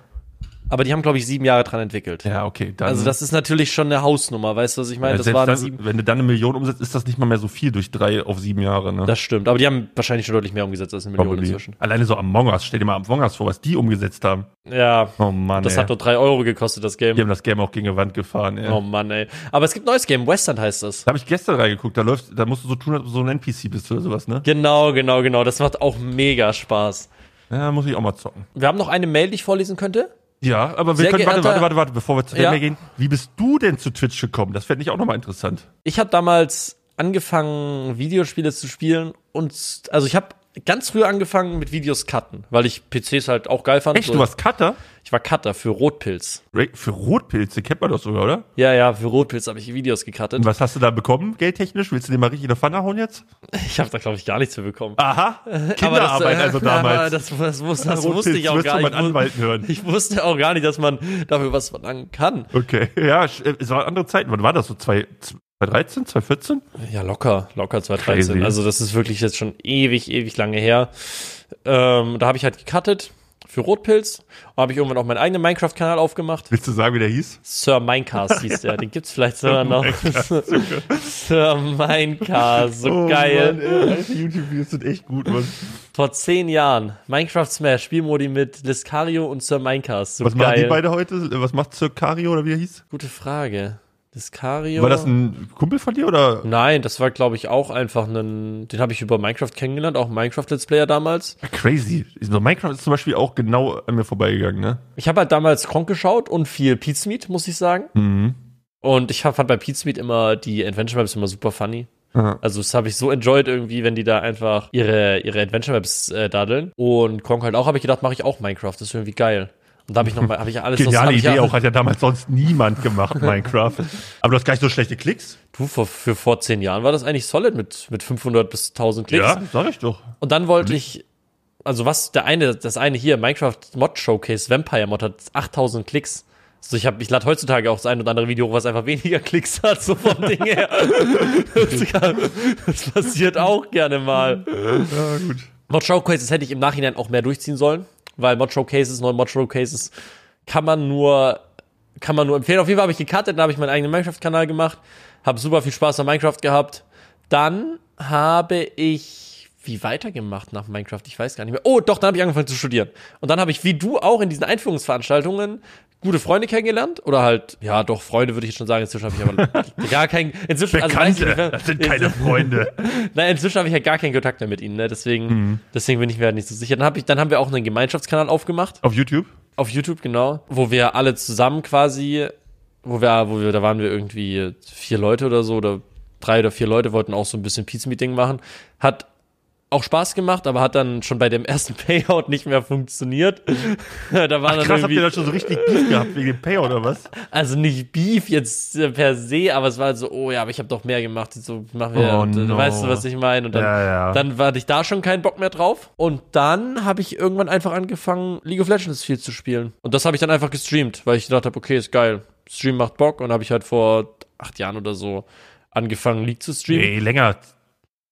Aber die haben, glaube ich, sieben Jahre dran entwickelt. Ja, okay. Also das ist natürlich schon eine Hausnummer, weißt du, was ich meine? ja, Das waren dann, sieben. wenn du dann eine Million umsetzt, ist das nicht mal mehr so viel durch drei auf sieben Jahre, ne? Das stimmt. Aber die haben wahrscheinlich schon deutlich mehr umgesetzt als eine Million Probably. inzwischen. Alleine so Among Us, stell dir mal Among Us vor, was die umgesetzt haben. Ja, Oh Mann, das ey. hat nur drei Euro gekostet, das Game. die haben das Game auch gegen die Wand gefahren, ey. Oh Mann, ey. Aber es gibt ein neues Game, Western heißt das. Da habe ich gestern reingeguckt, da läuft, da musst du so tun, als ob du so ein NPC bist oder sowas, ne? Genau, genau, genau. Das macht auch mega Spaß. Ja, muss ich auch mal zocken. Wir haben noch eine Mail, die ich vorlesen könnte. Ja, aber wir Sehr können, warte, warte, warte, warte, bevor wir zu Ja. Mail gehen. Wie bist du denn zu Twitch gekommen? Das fände ich auch nochmal interessant. Ich habe damals angefangen, Videospiele zu spielen und also ich habe ganz früh angefangen mit Videos cutten, weil ich PCs halt auch geil fand. Echt, So, du warst Cutter? Ich war Cutter für Rotpilz. Für Rotpilze kennt man doch sogar, oder? Ja, ja, für Rotpilz habe ich Videos gecuttet. Und was hast du da bekommen, geldtechnisch? Willst du dir mal richtig in der Pfanne hauen jetzt? Ich habe da glaube ich gar nichts für bekommen. Aha, Kinderarbeit das, äh, also damals. Das, das, muss, das Rotpilz, wusste ich auch gar nicht. Anwalten hören. Ich wusste auch gar nicht, dass man dafür was verlangen kann. Okay, ja, äh, es waren andere Zeiten. Wann war das? So zwei- 2013, 2014? Ja, locker, locker 2013. Crazy. Also das ist wirklich jetzt schon ewig, ewig lange her. Ähm, da habe ich halt gecuttet für Rotpilz. Und habe ich irgendwann auch meinen eigenen Minecraft-Kanal aufgemacht. Willst du sagen, wie der hieß? Sir Minecast hieß der. Den gibt's vielleicht sogar noch. Sir Minecast, so geil. Oh Mann, ey, alte YouTube-Videos sind echt gut, Mann. Vor zehn Jahren. Minecraft Smash, Spielmodi mit Liscario und Sir Minecast. So Was geil. machen die beide heute? Was macht Circario oder wie er hieß? Gute Frage. Liscario. War das ein Kumpel von dir oder? Nein, das war, glaube ich, auch einfach ein. Den habe ich über Minecraft kennengelernt, auch ein Minecraft-Let's Player damals. Crazy. Minecraft ist zum Beispiel auch genau an mir vorbeigegangen, ne? Ich habe halt damals Kronk geschaut und viel Pete's Meat, muss ich sagen. Mhm. Und ich fand bei Pete's Meat immer die Adventure Maps immer super funny. Aha. Also das habe ich so enjoyed irgendwie, wenn die da einfach ihre, ihre Adventure Maps äh, daddeln. Und Kronk halt auch, habe ich gedacht, mache ich auch Minecraft. Das ist irgendwie geil. Und da habe ich noch mal, habe ich alles Geniale ich Idee ja, auch, hat ja damals sonst niemand gemacht, Minecraft. Aber du hast gar nicht so schlechte Klicks. Du, vor, für vor zehn Jahren war das eigentlich solid mit, mit 500 bis 1000 Klicks. Ja, sag ich doch. Und dann wollte ich, also was der eine, das eine hier, Minecraft Mod Showcase Vampire Mod hat 8000 Klicks. Also ich habe, ich lade heutzutage auch das ein oder andere Video, hoch, was einfach weniger Klicks hat, so vom Ding her. das passiert auch gerne mal. Ja, gut. Mod Showcases hätte ich im Nachhinein auch mehr durchziehen sollen, weil Mod Showcases, neue Mod Showcases kann man nur, kann man nur empfehlen. Auf jeden Fall habe ich gecuttet, dann habe ich meinen eigenen Minecraft-Kanal gemacht, habe super viel Spaß an Minecraft gehabt. Dann habe ich wie weitergemacht nach Minecraft? Ich weiß gar nicht mehr. Oh, doch, dann habe ich angefangen zu studieren. Und dann habe ich, wie du auch in diesen Einführungsveranstaltungen, gute Freunde kennengelernt. Oder halt, ja, doch, Freunde würde ich jetzt schon sagen. Inzwischen habe ich aber gar keinen. Inzwischen, Bekannte, also ich das sind keine Freunde. Nein, inzwischen habe ich ja gar keinen Kontakt mehr mit ihnen, ne? Deswegen, Mhm. deswegen bin ich mir halt nicht so sicher. Dann, hab ich, dann haben wir auch einen Gemeinschaftskanal aufgemacht. Auf YouTube? Auf YouTube, genau. Wo wir alle zusammen quasi, wo wir, wo wir, da waren wir irgendwie vier Leute oder so, oder drei oder vier Leute wollten auch so ein bisschen Peace-Meeting machen. Hat auch Spaß gemacht, aber hat dann schon bei dem ersten Payout nicht mehr funktioniert. da war dann Krass, habt ihr da schon so richtig Beef gehabt wegen dem Payout oder was? also nicht Beef jetzt äh, per se, aber es war halt so, oh ja, aber ich habe doch mehr gemacht. So machen wir, Oh und, äh, no. weißt du, was ich meine? Und dann, Ja, ja. dann hatte ich da schon keinen Bock mehr drauf. Und dann habe ich irgendwann einfach angefangen, League of Legends viel zu spielen. Und das habe ich dann einfach gestreamt, weil ich gedacht habe, okay, ist geil. Stream macht Bock. Und habe ich halt vor acht Jahren oder so angefangen, League zu streamen. Ey, länger.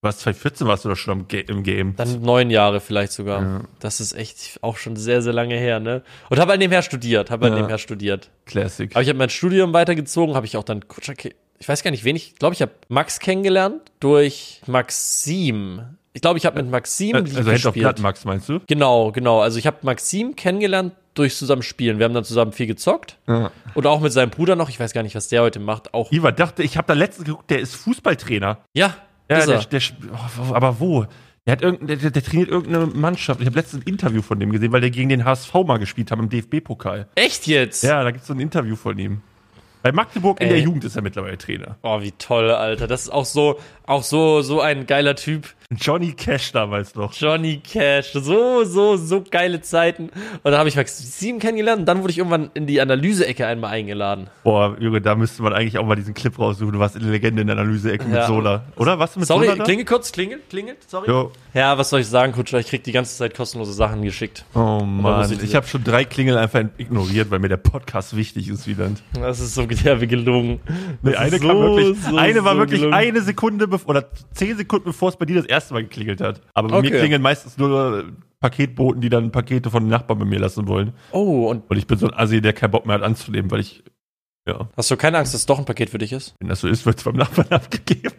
Was, 2014 warst du doch schon im Game. Dann neun Jahre vielleicht sogar. Ja. Das ist echt auch schon sehr, sehr lange her, ne? Und habe halt nebenher studiert, habe halt Ja. nebenher studiert. Classic. Aber ich habe mein Studium weitergezogen, habe ich auch dann Kutscher, ich weiß gar nicht, wen ich, glaube ich, habe Max kennengelernt durch Maxim. Ich glaube, ich habe mit Maxim also League Hand of gespielt. Blood, Max, meinst du? Genau, genau. Also ich habe Maxim kennengelernt durch zusammen spielen. Wir haben dann zusammen viel gezockt. Ja. Und auch mit seinem Bruder noch. Ich weiß gar nicht, was der heute macht. Auch. Iva dachte, ich habe da letztens geguckt, der ist Fußballtrainer. Ja, Ja, der, er. der, oh, aber wo? Der, hat irgendein, der, der, trainiert irgendeine Mannschaft. Ich habe letztens ein Interview von dem gesehen, weil der gegen den HSV mal gespielt hat im DFB-Pokal. Echt jetzt? Ja, da gibt's so ein Interview von ihm. Bei Magdeburg in Ey. der Jugend ist er mittlerweile Trainer. Oh, wie toll, Alter. Das ist auch so, auch so, so ein geiler Typ. Johnny Cash damals noch. Johnny Cash. So, so, so geile Zeiten. Und dann habe ich Maxim kennengelernt und dann wurde ich irgendwann in die Analyse-Ecke einmal eingeladen. Boah, Junge, da müsste man eigentlich auch mal diesen Clip raussuchen. Du warst in der Legende in der Analyse-Ecke mit Ja. Sola. Oder? Du mit Sorry, Sola da? klingelt kurz, klingelt, klingelt, sorry. Jo. Ja, was soll ich sagen, Kutscher? Ich krieg die ganze Zeit kostenlose Sachen geschickt. Oh Mann, ich ich, habe schon drei Klingeln einfach ignoriert, weil mir der Podcast wichtig ist, Wieland. Das ist so derbe gelungen. Nee, eine so, wirklich, so, eine war so wirklich gelungen. eine Sekunde bevor, oder zehn Sekunden bevor es bei dir das erste Mal geklingelt hat. Aber bei mir Okay. klingeln meistens nur Paketboten, die dann Pakete von den Nachbarn bei mir lassen wollen. Oh, und Und ich bin so ein Assi, der keinen Bock mehr hat anzunehmen, weil ich, ja, hast du keine Angst, dass es doch ein Paket für dich ist? wenn das so ist, wird es beim Nachbarn abgegeben.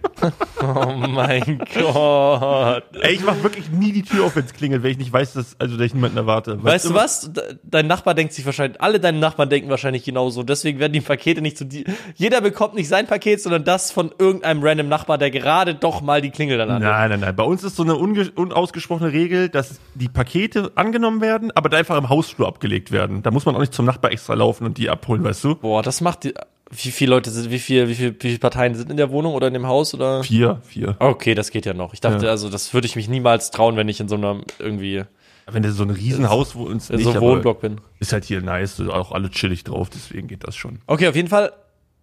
Oh mein Gott. Ey, ich mach wirklich nie die Tür auf, wenn es klingelt, wenn ich nicht weiß, dass, also, dass ich niemanden erwarte. Weißt du immer- was? De- Dein Nachbar denkt sich wahrscheinlich, alle deine Nachbarn denken wahrscheinlich genauso. Deswegen werden die Pakete nicht zu dir. Jeder bekommt nicht sein Paket, sondern das von irgendeinem random Nachbar, der gerade doch mal die Klingel dann annimmt. Nein, nein, nein. Bei uns ist so eine unausgesprochene Regel, dass die Pakete angenommen werden, aber da einfach im Hausflur abgelegt werden. Da muss man auch nicht zum Nachbar extra laufen und die abholen, weißt du? Boah, das macht die. Wie viele Leute sind, wie viel, wie viel, wie viele Parteien sind in der Wohnung oder in dem Haus oder? Vier, vier. Okay, das geht ja noch. Ich dachte, Ja. also das würde ich mich niemals trauen, wenn ich in so einem irgendwie Wenn du so ein Riesenhaus wohnst, so aber Wohnblock bin. ist halt hier nice, auch alle chillig drauf, deswegen geht das schon. Okay, auf jeden Fall.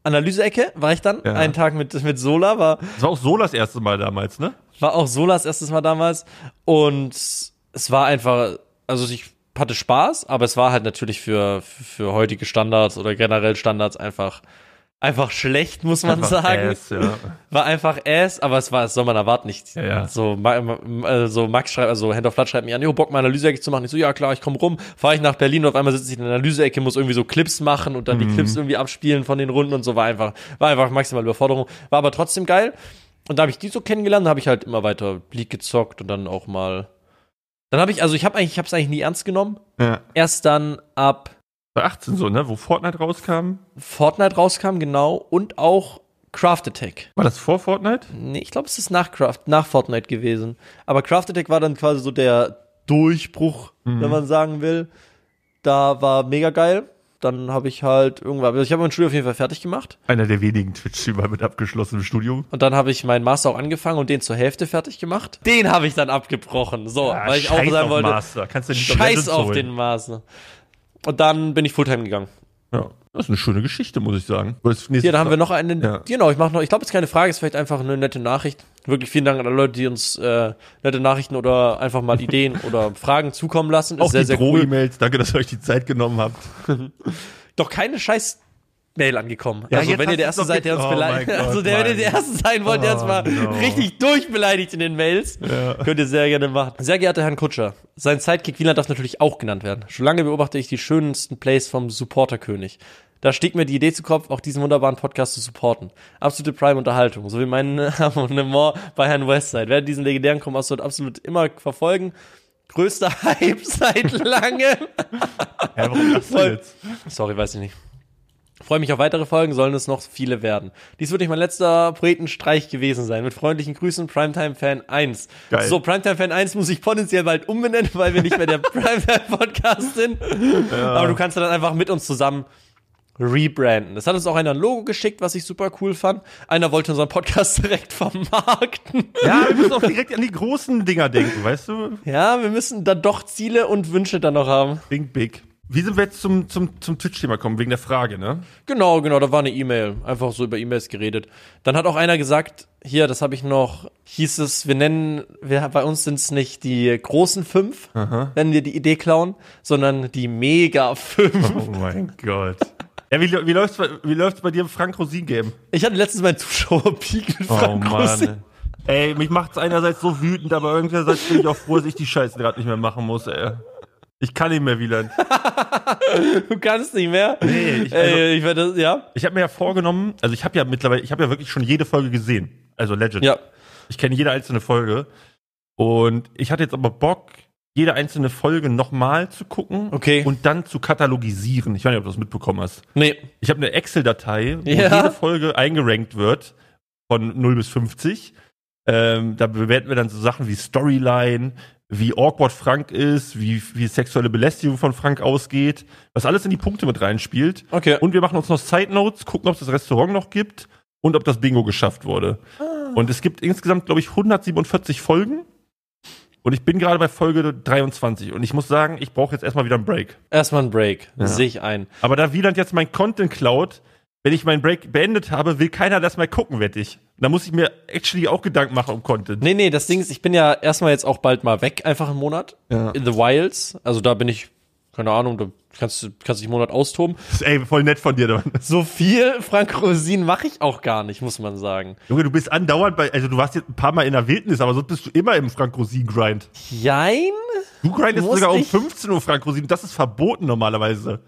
Analyse-Ecke war ich dann. Ja. Einen Tag mit, mit Sola, war, Das war auch Solas erste Mal damals, ne? war auch Solas erstes Mal damals. Und es war einfach, also ich hatte Spaß, aber es war halt natürlich für, für heutige Standards oder generell Standards einfach, einfach schlecht, muss man Einfach sagen. Ass, ja. War einfach Ass, aber es war, das soll man erwarten nicht. Ja, ja. So, Ma- Ma- äh, so Max schreibt, also Hand of Blood schreibt mir an, jo, Bock mal Analyseecke zu machen. Ich so, ja klar, ich komme rum. Fahre ich nach Berlin und auf einmal sitze ich in der Analyseecke, muss irgendwie so Clips machen und dann Mhm. die Clips irgendwie abspielen von den Runden und so. War einfach, war einfach maximal Überforderung. War aber trotzdem geil. Und da habe ich die so kennengelernt, da habe ich halt immer weiter League gezockt und dann auch mal. Dann habe ich, also ich habe eigentlich, ich habe es eigentlich nie ernst genommen. ja. Erst dann ab Bei 18 so, ne? Wo Fortnite rauskam. Fortnite rauskam, genau, und auch Craft Attack. War das vor Fortnite? Nee, ich glaube, es ist nach Craft, nach Fortnite gewesen. Aber Craft Attack war dann quasi so der Durchbruch, Mhm. wenn man sagen will. Da war mega geil. Dann habe ich halt irgendwann, also ich habe mein Studium auf jeden Fall fertig gemacht. Einer der wenigen Twitch-Streamer mit abgeschlossenem Studium. Und dann habe ich meinen Master auch angefangen und den zur Hälfte fertig gemacht. Den habe ich dann abgebrochen. So, Ja, weil ich auch sagen auf wollte, Master. Kannst du nicht scheiß auf holen. den Master. Und dann bin ich Fulltime gegangen. Ja. Das ist eine schöne Geschichte, muss ich sagen. Hier, da haben wir noch einen. Ja. Genau, ich mache noch. Ich glaube, es ist keine Frage, es ist vielleicht einfach eine nette Nachricht. Wirklich vielen Dank an alle Leute, die uns äh, nette Nachrichten oder einfach mal Ideen oder Fragen zukommen lassen. Ist Auch sehr, die sehr cool. Droh-E-Mails. Danke, dass ihr euch die Zeit genommen habt. Doch keine scheiß Mail angekommen. Ja, also wenn ihr der Erste seid, der uns oh beleidigt, also der, wenn ihr der Erste sein wollt, der uns Oh mal no. richtig durchbeleidigt in den Mails, könnt ihr sehr gerne machen. Sehr geehrter Herrn Kutscher, sein Sidekick Wieland darf natürlich auch genannt werden. Schon lange beobachte ich die schönsten Plays vom Supporterkönig. Da stieg mir die Idee zu Kopf, auch diesen wunderbaren Podcast zu supporten. Absolute Prime-Unterhaltung, sowie mein Abonnement bei Herrn Westside. Werde diesen legendären Kommissar absolut immer verfolgen. Größter Hype seit langem. Ja, warum das denn jetzt? Sorry, weiß ich nicht. Freue mich auf weitere Folgen, sollen es noch viele werden. Dies wird nicht mein letzter Poetenstreich gewesen sein. Mit freundlichen Grüßen, Primetime Fan 1. Geil. So, Primetime Fan 1 muss ich potenziell bald umbenennen, weil wir nicht mehr der Primetime Podcast sind. Aber du kannst dann einfach mit uns zusammen rebranden. Das hat uns auch einer ein Logo geschickt, was ich super cool fand. Einer wollte unseren Podcast direkt vermarkten. Ja, wir müssen auch direkt an die großen Dinger denken, weißt du? Ja, wir müssen da doch Ziele und Wünsche dann noch haben. Think big. Wie sind wir jetzt zum, zum, zum Twitch-Thema gekommen? Wegen der Frage, ne? Genau, genau, da war eine E-Mail. Einfach so über E-Mails geredet. Dann hat auch einer gesagt, hier, das habe ich noch, hieß es, wir nennen, wir, bei uns sind es nicht die großen fünf, wenn wir die Idee klauen, sondern die Mega fünf. Oh mein Gott. Ja, wie, wie läuft's, bei- wie läuft's bei dir im Frank Rosin Game? Ich hatte letztens meinen Zuschauer-Peak mit Frank Rosin. Ey, mich macht's einerseits so wütend, aber irgendwann bin ich auch froh, dass ich die Scheiße gerade nicht mehr machen muss, ey. Ich kann nicht mehr, Wieland. Du kannst nicht mehr. Nee, ich, also, ich werde, ja? ich habe mir ja vorgenommen, also ich habe ja mittlerweile, ich habe ja wirklich schon jede Folge gesehen. Also Legend. Ja. Ich kenne jede einzelne Folge. Und ich hatte jetzt aber Bock, jede einzelne Folge nochmal zu gucken Okay. und dann zu katalogisieren. Ich weiß nicht, ob du das mitbekommen hast. Nee. Ich habe eine Excel-Datei, wo Ja. jede Folge eingerankt wird von 0 bis 50. Ähm, da bewerten wir dann so Sachen wie Storyline, wie awkward Frank ist, wie, wie sexuelle Belästigung von Frank ausgeht, was alles in die Punkte mit reinspielt. Okay. Und wir machen uns noch Side Notes, gucken, ob es das Restaurant noch gibt und ob das Bingo geschafft wurde. Und es gibt insgesamt, glaube ich, 147 Folgen. Und ich bin gerade bei Folge 23. Und ich muss sagen, ich brauche jetzt erstmal wieder einen Break. Erstmal ein Break. Ja. Sehe ich ein. Aber da Wieland jetzt mein Content klaut, wenn ich meinen Break beendet habe, will keiner das mal gucken, wette ich. Da muss ich mir actually auch Gedanken machen um Content. Nee, nee, das Ding ist, ich bin ja erstmal jetzt auch bald mal weg, einfach einen Monat. Ja. In the Wilds. Also da bin ich, keine Ahnung, da kannst du kannst dich einen Monat austoben. Das ist, ey, voll nett von dir. Dann. So viel Frank Rosin mache ich auch gar nicht, muss man sagen. Junge, du bist andauernd bei, also du warst jetzt ein paar Mal in der Wildnis, aber sonst bist du immer im Frank Rosin Grind. Jein? Du grindest sogar um ich? 15 Uhr Frank Rosin. Das ist verboten normalerweise.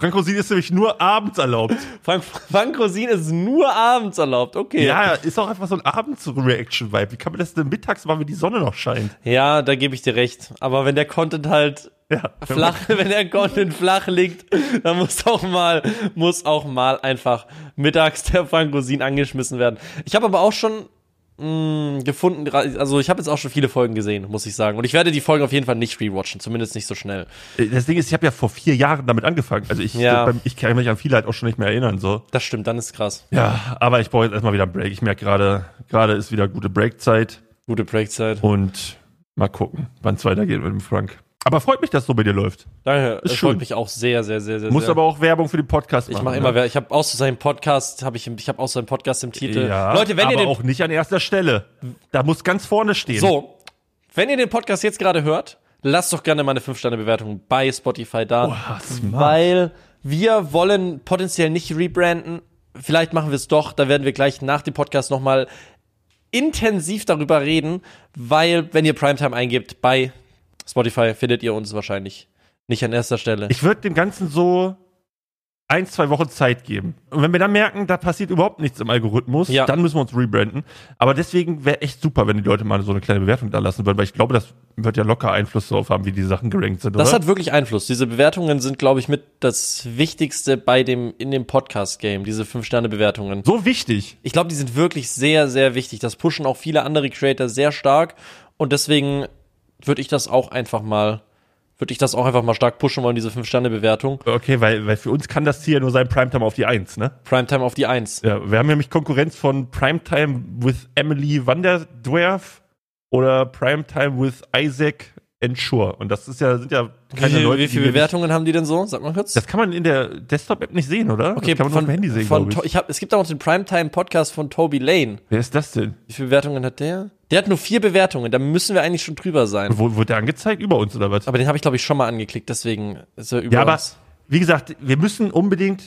Frank Rosin ist nämlich nur abends erlaubt. Frank, Frank Rosin ist nur abends erlaubt, okay. Ja, ist auch einfach so ein Abends-Reaction-Vibe. Wie kann man das denn mittags machen, wenn die Sonne noch scheint? Ja, da gebe ich dir recht. Aber wenn der Content halt Ja. flach, wenn der Content flach liegt, dann muss auch mal, muss auch mal einfach mittags der Frank Rosin angeschmissen werden. Ich habe aber auch schon mh, gefunden, also ich habe jetzt auch schon viele Folgen gesehen, muss ich sagen. Und ich werde die Folgen auf jeden Fall nicht rewatchen, zumindest nicht so schnell. Das Ding ist, ich habe ja vor vier Jahren damit angefangen. Also ich, Ja. ich kann mich an viele halt auch schon nicht mehr erinnern. So. Das stimmt, dann ist krass. Ja, aber ich brauche jetzt erstmal wieder einen Break. Ich merke gerade, gerade ist wieder gute Breakzeit Gute Breakzeit. und mal gucken, wann es weitergeht mit dem Frank. Aber freut mich, dass so bei dir läuft. Danke, Ist das freut schön. mich auch sehr, sehr, sehr, sehr. Muss sehr. aber auch Werbung für den Podcast ich machen. mache ne? immer, Wer- ich habe auch so seinen Podcast, habe ich, im- ich habe auch so einen Podcast im Titel. Ja, Leute, wenn aber ihr den auch nicht an erster Stelle. Da muss ganz vorne stehen. So, wenn ihr den Podcast jetzt gerade hört, lasst doch gerne mal eine 5-Sterne-Bewertung bei Spotify da. Smart. weil wir wollen potenziell nicht rebranden. Vielleicht machen wir es doch. Da werden wir gleich nach dem Podcast nochmal intensiv darüber reden, weil, wenn ihr Primetime eingebt bei Spotify, findet ihr uns wahrscheinlich nicht an erster Stelle. Ich würde dem Ganzen so ein, zwei Wochen Zeit geben. Und wenn wir dann merken, da passiert überhaupt nichts im Algorithmus, Ja. dann müssen wir uns rebranden. Aber deswegen wäre echt super, wenn die Leute mal so eine kleine Bewertung da lassen würden, weil ich glaube, das wird ja locker Einfluss darauf haben, wie die Sachen gerankt sind, Das oder? hat wirklich Einfluss. Diese Bewertungen sind, glaube ich, mit das Wichtigste bei dem, in dem Podcast-Game, diese 5-Sterne-Bewertungen. so wichtig. Ich glaube, die sind wirklich sehr, sehr wichtig. Das pushen auch viele andere Creator sehr stark. Und deswegen würde ich das auch einfach mal, würde ich das auch einfach mal stark pushen wollen, diese 5-Sterne-Bewertung. Okay, weil, weil für uns kann das Ziel ja nur sein Primetime auf die Eins, ne? Primetime auf die 1. Ja, wir haben nämlich Konkurrenz von Primetime with Emily Vanderdwerf oder Primetime with Isaac Ensure. Und das ist ja, sind ja Wie, keine viel, Leute, wie viele Bewertungen haben die denn so? Sag mal kurz. Das kann man in der Desktop-App nicht sehen, oder? okay, das kann man nur auf dem Handy sehen, von, ich. ich hab, es gibt auch noch den Primetime-Podcast von Toby Lane. Wer ist das denn? Wie viele Bewertungen hat der? Der hat nur vier Bewertungen, da müssen wir eigentlich schon drüber sein. Wo wurde der angezeigt? Über uns oder was? Aber den habe ich, glaube ich, schon mal angeklickt, deswegen ist er über Ja, aber uns. wie gesagt, wir müssen unbedingt,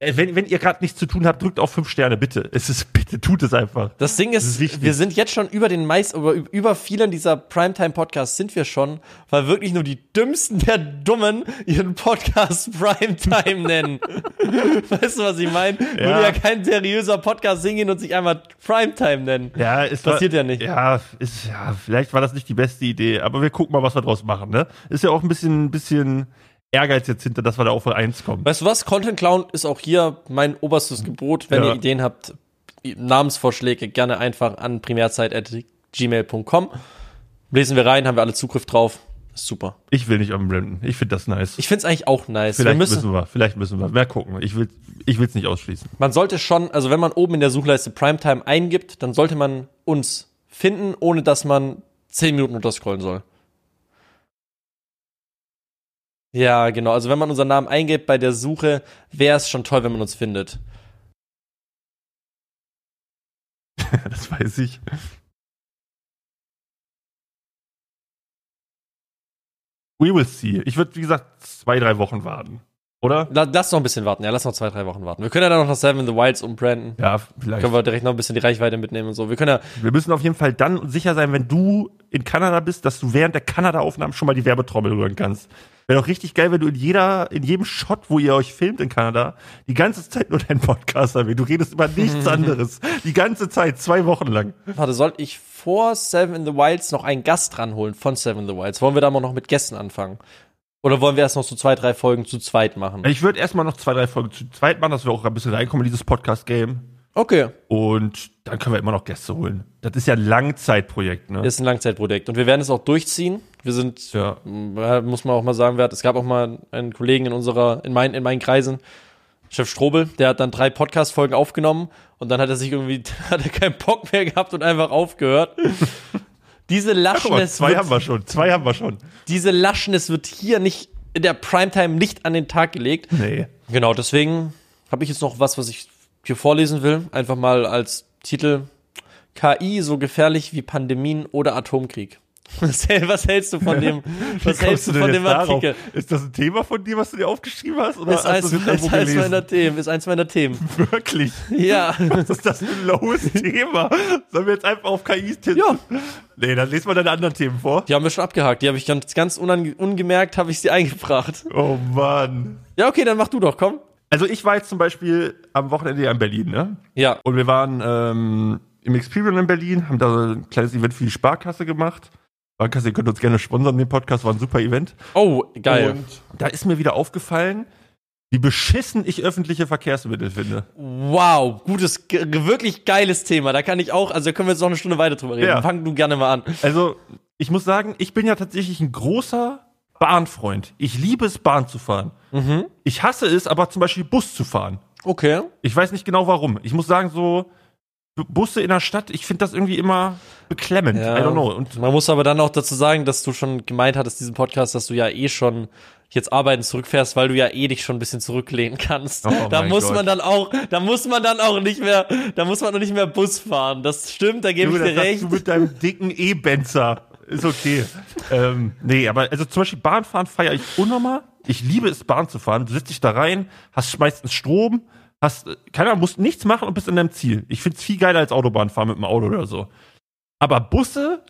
wenn, wenn ihr gerade nichts zu tun habt, drückt auf fünf Sterne, bitte. Es ist, bitte tut es einfach. Das Ding ist, ist wichtig. wir sind jetzt schon über den meist, über, über vielen dieser Primetime-Podcasts sind wir schon, weil wirklich nur die dümmsten der Dummen ihren Podcast Primetime nennen. weißt du, was ich meine? Würde ja kein seriöser Podcast hingehen und sich einmal Primetime nennen. Ja, es Passiert war, ja nicht. Ja, ist, ja, vielleicht war das nicht die beste Idee, aber wir gucken mal, was wir draus machen, ne? Ist ja auch ein bisschen, ein bisschen Ehrgeiz jetzt hinter, dass wir da auf eins kommen. Weißt du was? Content Clown ist auch hier mein oberstes Gebot. Wenn Ja. ihr Ideen habt, Namensvorschläge gerne einfach an primärzeit.gmail.com. Lesen wir rein, haben wir alle Zugriff drauf. Ist super. Ich will nicht unblenden. Ich finde das nice. Ich find's eigentlich auch nice. vielleicht wir müssen, müssen wir, vielleicht müssen wir. Mehr gucken. Ich will, ich will's nicht ausschließen. man sollte schon, also wenn man oben in der Suchleiste Primetime eingibt, dann sollte man uns finden, ohne dass man 10 Minuten unterscrollen soll. Ja, genau. Also wenn man unseren Namen eingibt bei der Suche, wäre es schon toll, wenn man uns findet. das weiß ich. We will see. Ich würde, wie gesagt, zwei, drei Wochen warten. Oder? La- Lass noch ein bisschen warten. Ja, lass noch zwei, drei Wochen warten. Wir können ja dann noch nach Seven in the Wilds umbranden. Ja, vielleicht. Können wir direkt noch ein bisschen die Reichweite mitnehmen und so. Wir können ja, Wir müssen auf jeden Fall dann sicher sein, wenn du in Kanada bist, dass du während der Kanada-Aufnahmen schon mal die Werbetrommel rühren kannst. Wäre doch richtig geil, wenn du in jeder, in jedem Shot, wo ihr euch filmt in Kanada, die ganze Zeit nur deinen Podcast erwähnt. Du redest über nichts anderes. Die ganze Zeit, zwei Wochen lang. warte, soll ich vor Seven in the Wilds noch einen Gast ranholen von Seven in the Wilds? Wollen wir da mal noch mit Gästen anfangen? Oder wollen wir erst noch so zwei, drei Folgen zu zweit machen? Ich würde erstmal noch zwei, drei Folgen zu zweit machen, dass wir auch ein bisschen reinkommen in dieses Podcast-Game. Okay. Und dann können wir immer noch Gäste holen. Das ist ja ein Langzeitprojekt, ne? Ist ein Langzeitprojekt. Und wir werden es auch durchziehen. Wir sind, Ja. äh, muss man auch mal sagen, es gab auch mal einen Kollegen in unserer, in meinen, in meinen Kreisen, Chef Strobel, der hat dann drei Podcast-Folgen aufgenommen und dann hat er sich irgendwie, hat er keinen Bock mehr gehabt und einfach aufgehört. Diese Laschness, zwei wird, haben wir schon. Zwei haben wir schon. diese Laschness wird hier nicht, in der Primetime nicht an den Tag gelegt. Nee. Genau, deswegen habe ich jetzt noch was, was ich hier vorlesen will. Einfach mal als Titel KI so gefährlich wie Pandemien oder Atomkrieg. Was, hält- was hältst du von dem, was hältst du denn von dem darauf? Artikel? Ist das ein Thema von dir, was du dir aufgeschrieben hast? Oder Ist eins, du ist eins meiner Themen, ist eins meiner Themen. Wirklich? Ja. Was ist das für ein lowes Thema? Sollen wir jetzt einfach auf KI tippen? Ja. Nee, dann lesen wir deine anderen Themen vor. Die haben wir schon abgehakt. Die habe ich ganz, ganz ungemerkt, habe ich sie eingebracht. Oh Mann. Ja, okay, dann mach du doch, komm. Also ich war jetzt zum Beispiel am Wochenende ja in Berlin, ne? Ja. Und wir waren ähm, im Experience in Berlin, haben da so ein kleines Event für die Sparkasse gemacht. Sparkasse, ihr könnt uns gerne sponsern, den Podcast war ein super Event. Oh, geil. Und da ist mir wieder aufgefallen, wie beschissen ich öffentliche Verkehrsmittel finde. Wow, gutes, wirklich geiles Thema. Da kann ich auch, also da können wir jetzt noch eine Stunde weiter drüber reden. Ja. Fang du gerne mal an. Also, ich muss sagen, ich bin ja tatsächlich ein großer Bahnfreund. Ich liebe es, Bahn zu fahren. Mhm. Ich hasse es, aber zum Beispiel Bus zu fahren. Okay. Ich weiß nicht genau warum. Ich muss sagen, so Busse in der Stadt, ich finde das irgendwie immer beklemmend. Ja. I don't know. Und Man muss aber dann auch dazu sagen, dass du schon gemeint hattest, diesen Podcast, dass du ja eh schon jetzt arbeiten zurückfährst, weil du ja eh dich schon ein bisschen zurücklehnen kannst. Oh da muss Gott. man dann auch, da muss man dann auch nicht mehr, da muss man auch nicht mehr Bus fahren. Das stimmt, da gebe ich dir recht. du mit deinem dicken E-Benzer. Ist okay. ähm, nee, aber also zum Beispiel Bahnfahren feiere ich unnormal. Ich liebe es, Bahn zu fahren. Du setzt dich da rein, hast meistens Strom, hast, keine Ahnung, musst nichts machen und bist in deinem Ziel. Ich find's viel geiler als Autobahnfahren mit dem Auto oder so. Aber Busse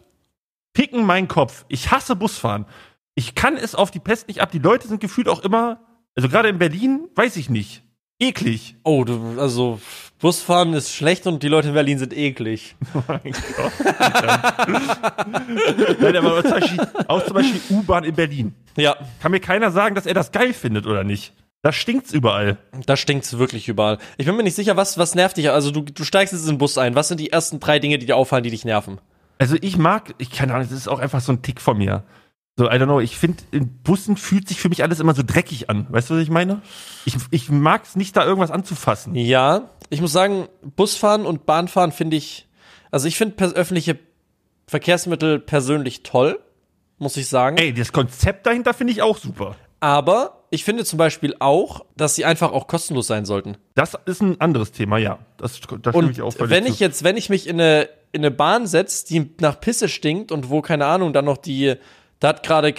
picken meinen Kopf. Ich hasse Busfahren. Ich kann es auf die Pest nicht ab. Die Leute sind gefühlt auch immer, also gerade in Berlin, weiß ich nicht. Eklig. Oh, du, also Busfahren ist schlecht und die Leute in Berlin sind eklig. Mein Gott. Nein, aber zum Beispiel, auch zum Beispiel U-Bahn in Berlin. Ja, Kann mir keiner sagen, dass er das geil findet oder nicht. Da stinkt's überall. da stinkt's wirklich überall. Ich bin mir nicht sicher, was, was nervt dich? Also du, du steigst jetzt in den Bus ein. Was sind die ersten drei Dinge, die dir auffallen, die dich nerven? Also ich mag, ich keine Ahnung, das ist auch einfach so ein Tick von mir. So, I don't know, ich finde, in Bussen fühlt sich für mich alles immer so dreckig an. Weißt du, was ich meine? Ich, ich mag es nicht, da irgendwas anzufassen. Ja, ich muss sagen, Busfahren und Bahnfahren finde ich, also ich finde öffentliche Verkehrsmittel persönlich toll. muss ich sagen. Ey, das Konzept dahinter finde ich auch super. Aber ich finde zum Beispiel auch, dass sie einfach auch kostenlos sein sollten. Das ist ein anderes Thema, ja. Das, da stimme Und ich auch wenn zu. ich jetzt, wenn ich mich in eine, in eine Bahn setze, die nach Pisse stinkt und wo, keine Ahnung, dann noch die, da hat gerade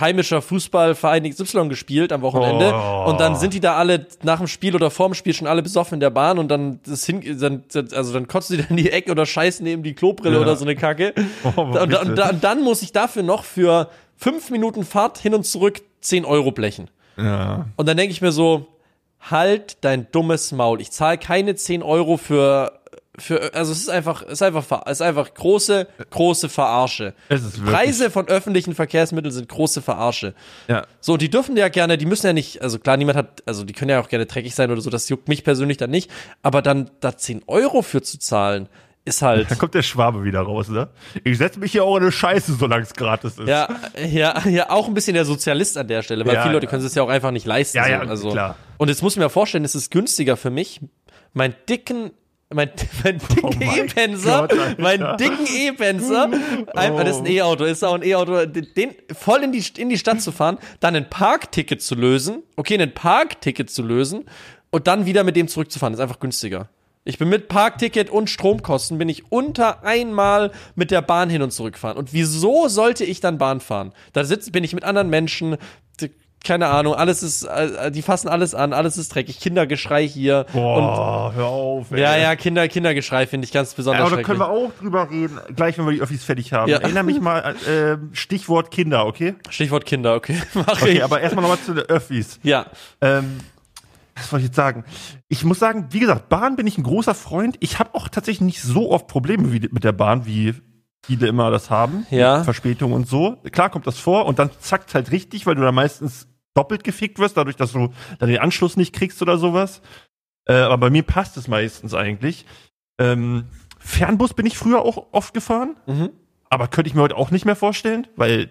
heimischer Fußballverein XY gespielt am Wochenende Oh. und dann sind die da alle nach dem Spiel oder vorm Spiel schon alle besoffen in der Bahn und dann das hin, dann, also dann kotzen die dann in die Ecke oder scheißen neben die Klobrille Ja. oder so eine Kacke. Oh, und, und, und, dann muss ich dafür noch für fünf Minuten Fahrt hin und zurück 10 Euro blechen. ja. Und dann denke ich mir so, halt dein dummes Maul. Ich zahle keine 10 Euro für, für, also es ist einfach, es ist einfach, es ist einfach große, große Verarsche. Preise von öffentlichen Verkehrsmitteln sind große Verarsche. ja. So, die dürfen ja gerne, die müssen ja nicht, also klar, niemand hat, also die können ja auch gerne dreckig sein oder so, das juckt mich persönlich dann nicht, aber dann da 10 Euro für zu zahlen, ist halt, Da kommt der Schwabe wieder raus, ne? Ich setze mich hier auch in eine Scheiße, solange es gratis ist. ja, ja, ja, auch ein bisschen der Sozialist an der Stelle, weil Ja, viele Leute können es ja auch einfach nicht leisten. Ja, so. ja, also. klar. Und jetzt muss ich mir vorstellen, es ist günstiger für mich, mein dicken, mein, mein dicken Oh mein E-Penser, meinen dicken E-Penser, einfach, das ist ein Oh. E-Auto, ist auch ein E-Auto, den voll in die, in die Stadt zu fahren, dann ein Parkticket zu lösen, okay, ein Parkticket zu lösen und dann wieder mit dem zurückzufahren, ist einfach günstiger. Ich bin mit Parkticket und Stromkosten bin ich unter einmal mit der Bahn hin und zurück fahren. Und wieso sollte ich dann Bahn fahren? Da sitze bin ich mit anderen Menschen, die- keine Ahnung, alles ist, äh, die fassen alles an, alles ist dreckig, Kindergeschrei hier. Und Boah, hör auf, ey. ja, ja, Kinder, Kindergeschrei finde ich ganz Ja, besonders aber da können wir auch drüber reden, gleich wenn wir die Öffis fertig haben. Ja. Erinnere mich mal, äh, Stichwort Kinder, okay? Stichwort Kinder, okay, mach Okay, ich. aber erstmal nochmal zu den Öffis. ja, Ähm, was wollte ich jetzt sagen? Ich muss sagen, wie gesagt, Bahn bin ich ein großer Freund. Ich habe auch tatsächlich nicht so oft Probleme wie, mit der Bahn, wie viele immer das haben. Ja. Verspätung und so. Klar kommt das vor und dann zackt halt richtig, weil du da meistens doppelt gefickt wirst, dadurch, dass du dann den Anschluss nicht kriegst oder sowas. Äh, aber bei mir passt es meistens eigentlich. Ähm, Fernbus bin ich früher auch oft gefahren, mhm. aber könnte ich mir heute auch nicht mehr vorstellen, weil,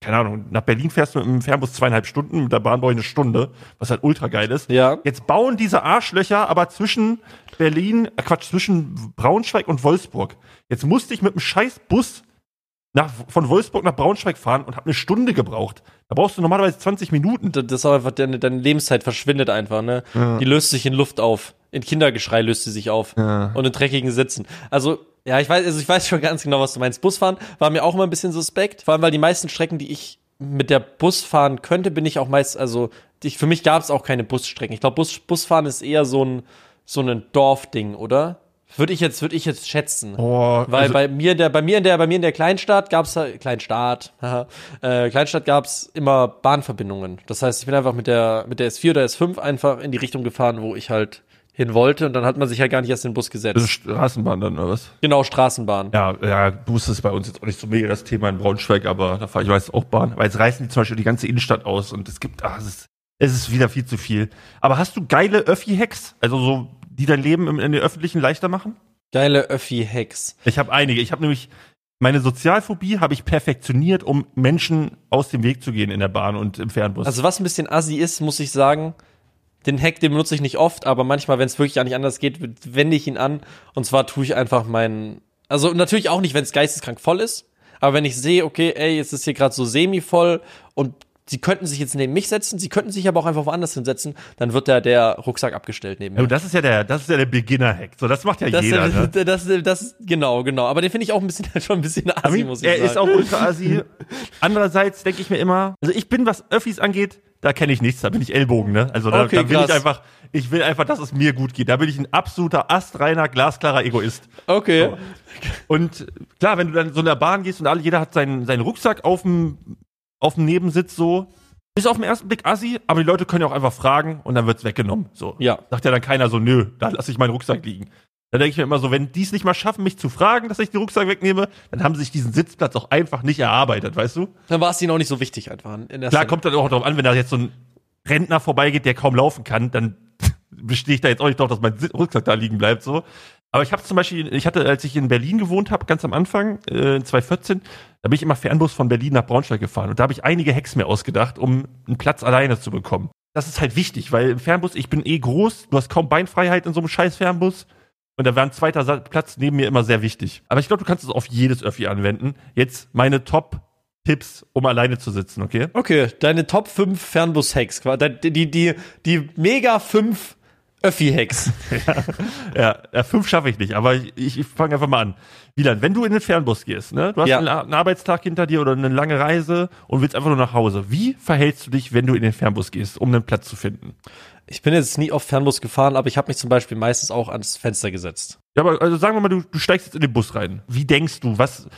keine Ahnung, nach Berlin fährst du mit dem Fernbus zweieinhalb Stunden, mit der Bahn brauche ich eine Stunde, was halt ultra geil ist. ja. Jetzt bauen diese Arschlöcher aber zwischen Berlin, äh Quatsch, zwischen Braunschweig und Wolfsburg. Jetzt musste ich mit einem scheiß Bus nach, von Wolfsburg nach Braunschweig fahren und habe eine Stunde gebraucht. Da brauchst du normalerweise 20 Minuten. Das ist einfach, deine, deine Lebenszeit verschwindet einfach, ne? Die löst sich in Luft auf. In Kindergeschrei löst sie sich auf. Ja. Und in dreckigen Sitzen. Also, ja, ich weiß, also ich weiß schon ganz genau, was du meinst. Busfahren war mir auch immer ein bisschen suspekt. Vor allem, weil die meisten Strecken, die ich mit der Bus fahren könnte, bin ich auch meist, also, ich, für mich gab es auch keine Busstrecken. Ich glaube, Bus, Busfahren ist eher so ein, so ein Dorfding, oder? Würde ich jetzt, würde ich jetzt schätzen. Oh, Weil also, bei mir in der, bei mir in der, bei mir in der Kleinstadt gab's halt, Kleinstadt, haha, äh, Kleinstadt gab's immer Bahnverbindungen. Das heißt, ich bin einfach mit der, mit der S4 oder S5 einfach in die Richtung gefahren, wo ich halt hin wollte und dann hat man sich ja gar nicht erst in den Bus das ist gesetzt. Straßenbahn dann, oder was? Genau, Straßenbahn. Ja, ja, Bus ist bei uns jetzt auch nicht so mega das Thema in Braunschweig, aber da fahre ich weiß auch Bahn. Weil jetzt reißen die zum Beispiel die ganze Innenstadt aus und es gibt, ach, es ist, es ist wieder viel zu viel. Aber hast du geile Öffi-Hacks? Also so, die dein Leben im, in den Öffentlichen leichter machen? Geile Öffi-Hacks. Ich habe einige. Ich habe nämlich meine Sozialphobie habe ich perfektioniert, um Menschen aus dem Weg zu gehen in der Bahn und im Fernbus. Also was ein bisschen assi ist, muss ich sagen, den Hack, den benutze ich nicht oft, aber manchmal, wenn es wirklich nicht anders geht, wende ich ihn an. Und zwar tue ich einfach meinen, also natürlich auch nicht, wenn es geisteskrank voll ist, aber wenn ich sehe, okay, ey, jetzt ist hier gerade so semi-voll und sie könnten sich jetzt neben mich setzen, sie könnten sich aber auch einfach woanders hinsetzen, dann wird da der Rucksack abgestellt neben mir. und das ist ja der, das ist ja der Beginner-Hack. So, das macht ja Das, jeder. das, ne? das, das, das, genau, genau. Aber den finde ich auch ein bisschen, schon ein bisschen assi, muss ich er sagen. ist auch ultra assi. Andererseits denke ich mir immer, also ich bin, was Öffis angeht, da kenne ich nichts, da bin ich Ellbogen, ne? Also da, Okay, da will krass. ich einfach, ich will einfach, dass es mir gut geht. Da bin ich ein absoluter astreiner, glasklarer Egoist. okay. Und klar, wenn du dann so in der Bahn gehst und alle, jeder hat seinen, seinen Rucksack auf dem, auf dem Nebensitz so, ist auf den ersten Blick assi, aber die Leute können ja auch einfach fragen und dann wird's weggenommen. So. Ja. Sagt ja dann keiner so, nö, da lasse ich meinen Rucksack liegen. Da denke ich mir immer so, wenn die es nicht mal schaffen, mich zu fragen, dass ich den Rucksack wegnehme, dann haben sie sich diesen Sitzplatz auch einfach nicht erarbeitet, weißt du? Dann war es ihnen auch nicht so wichtig einfach. In der Klar, Szene. kommt dann auch darauf an, wenn da jetzt so ein Rentner vorbeigeht, der kaum laufen kann, dann bestehe ich da jetzt auch nicht drauf, dass mein Rucksack da liegen bleibt, so. Aber ich habe zum Beispiel, ich hatte, als ich in Berlin gewohnt habe, ganz am Anfang, äh, in 2014, da bin ich immer Fernbus von Berlin nach Braunschweig gefahren. Und da habe ich einige Hacks mir ausgedacht, um einen Platz alleine zu bekommen. Das ist halt wichtig, weil im Fernbus, ich bin eh groß, du hast kaum Beinfreiheit in so einem scheiß Fernbus. Und da war ein zweiter Platz neben mir immer sehr wichtig. Aber ich glaube, du kannst es auf jedes Öffi anwenden. Jetzt meine Top Tipps, um alleine zu sitzen, okay? Okay, deine Top 5 Fernbus-Hacks. Die, die, die mega 5 Öffi-Hacks. Ja, ja fünf schaffe ich nicht, aber ich, ich, ich fange einfach mal an. Wieland, wenn du in den Fernbus gehst, ne, du hast Ja. einen, einen Arbeitstag hinter dir oder eine lange Reise und willst einfach nur nach Hause. Wie verhältst du dich, wenn du in den Fernbus gehst, um einen Platz zu finden? Ich bin jetzt nie oft Fernbus gefahren, aber ich habe mich zum Beispiel meistens auch ans Fenster gesetzt. Ja, aber also sagen wir mal, du, du steigst jetzt in den Bus rein. Wie denkst du, was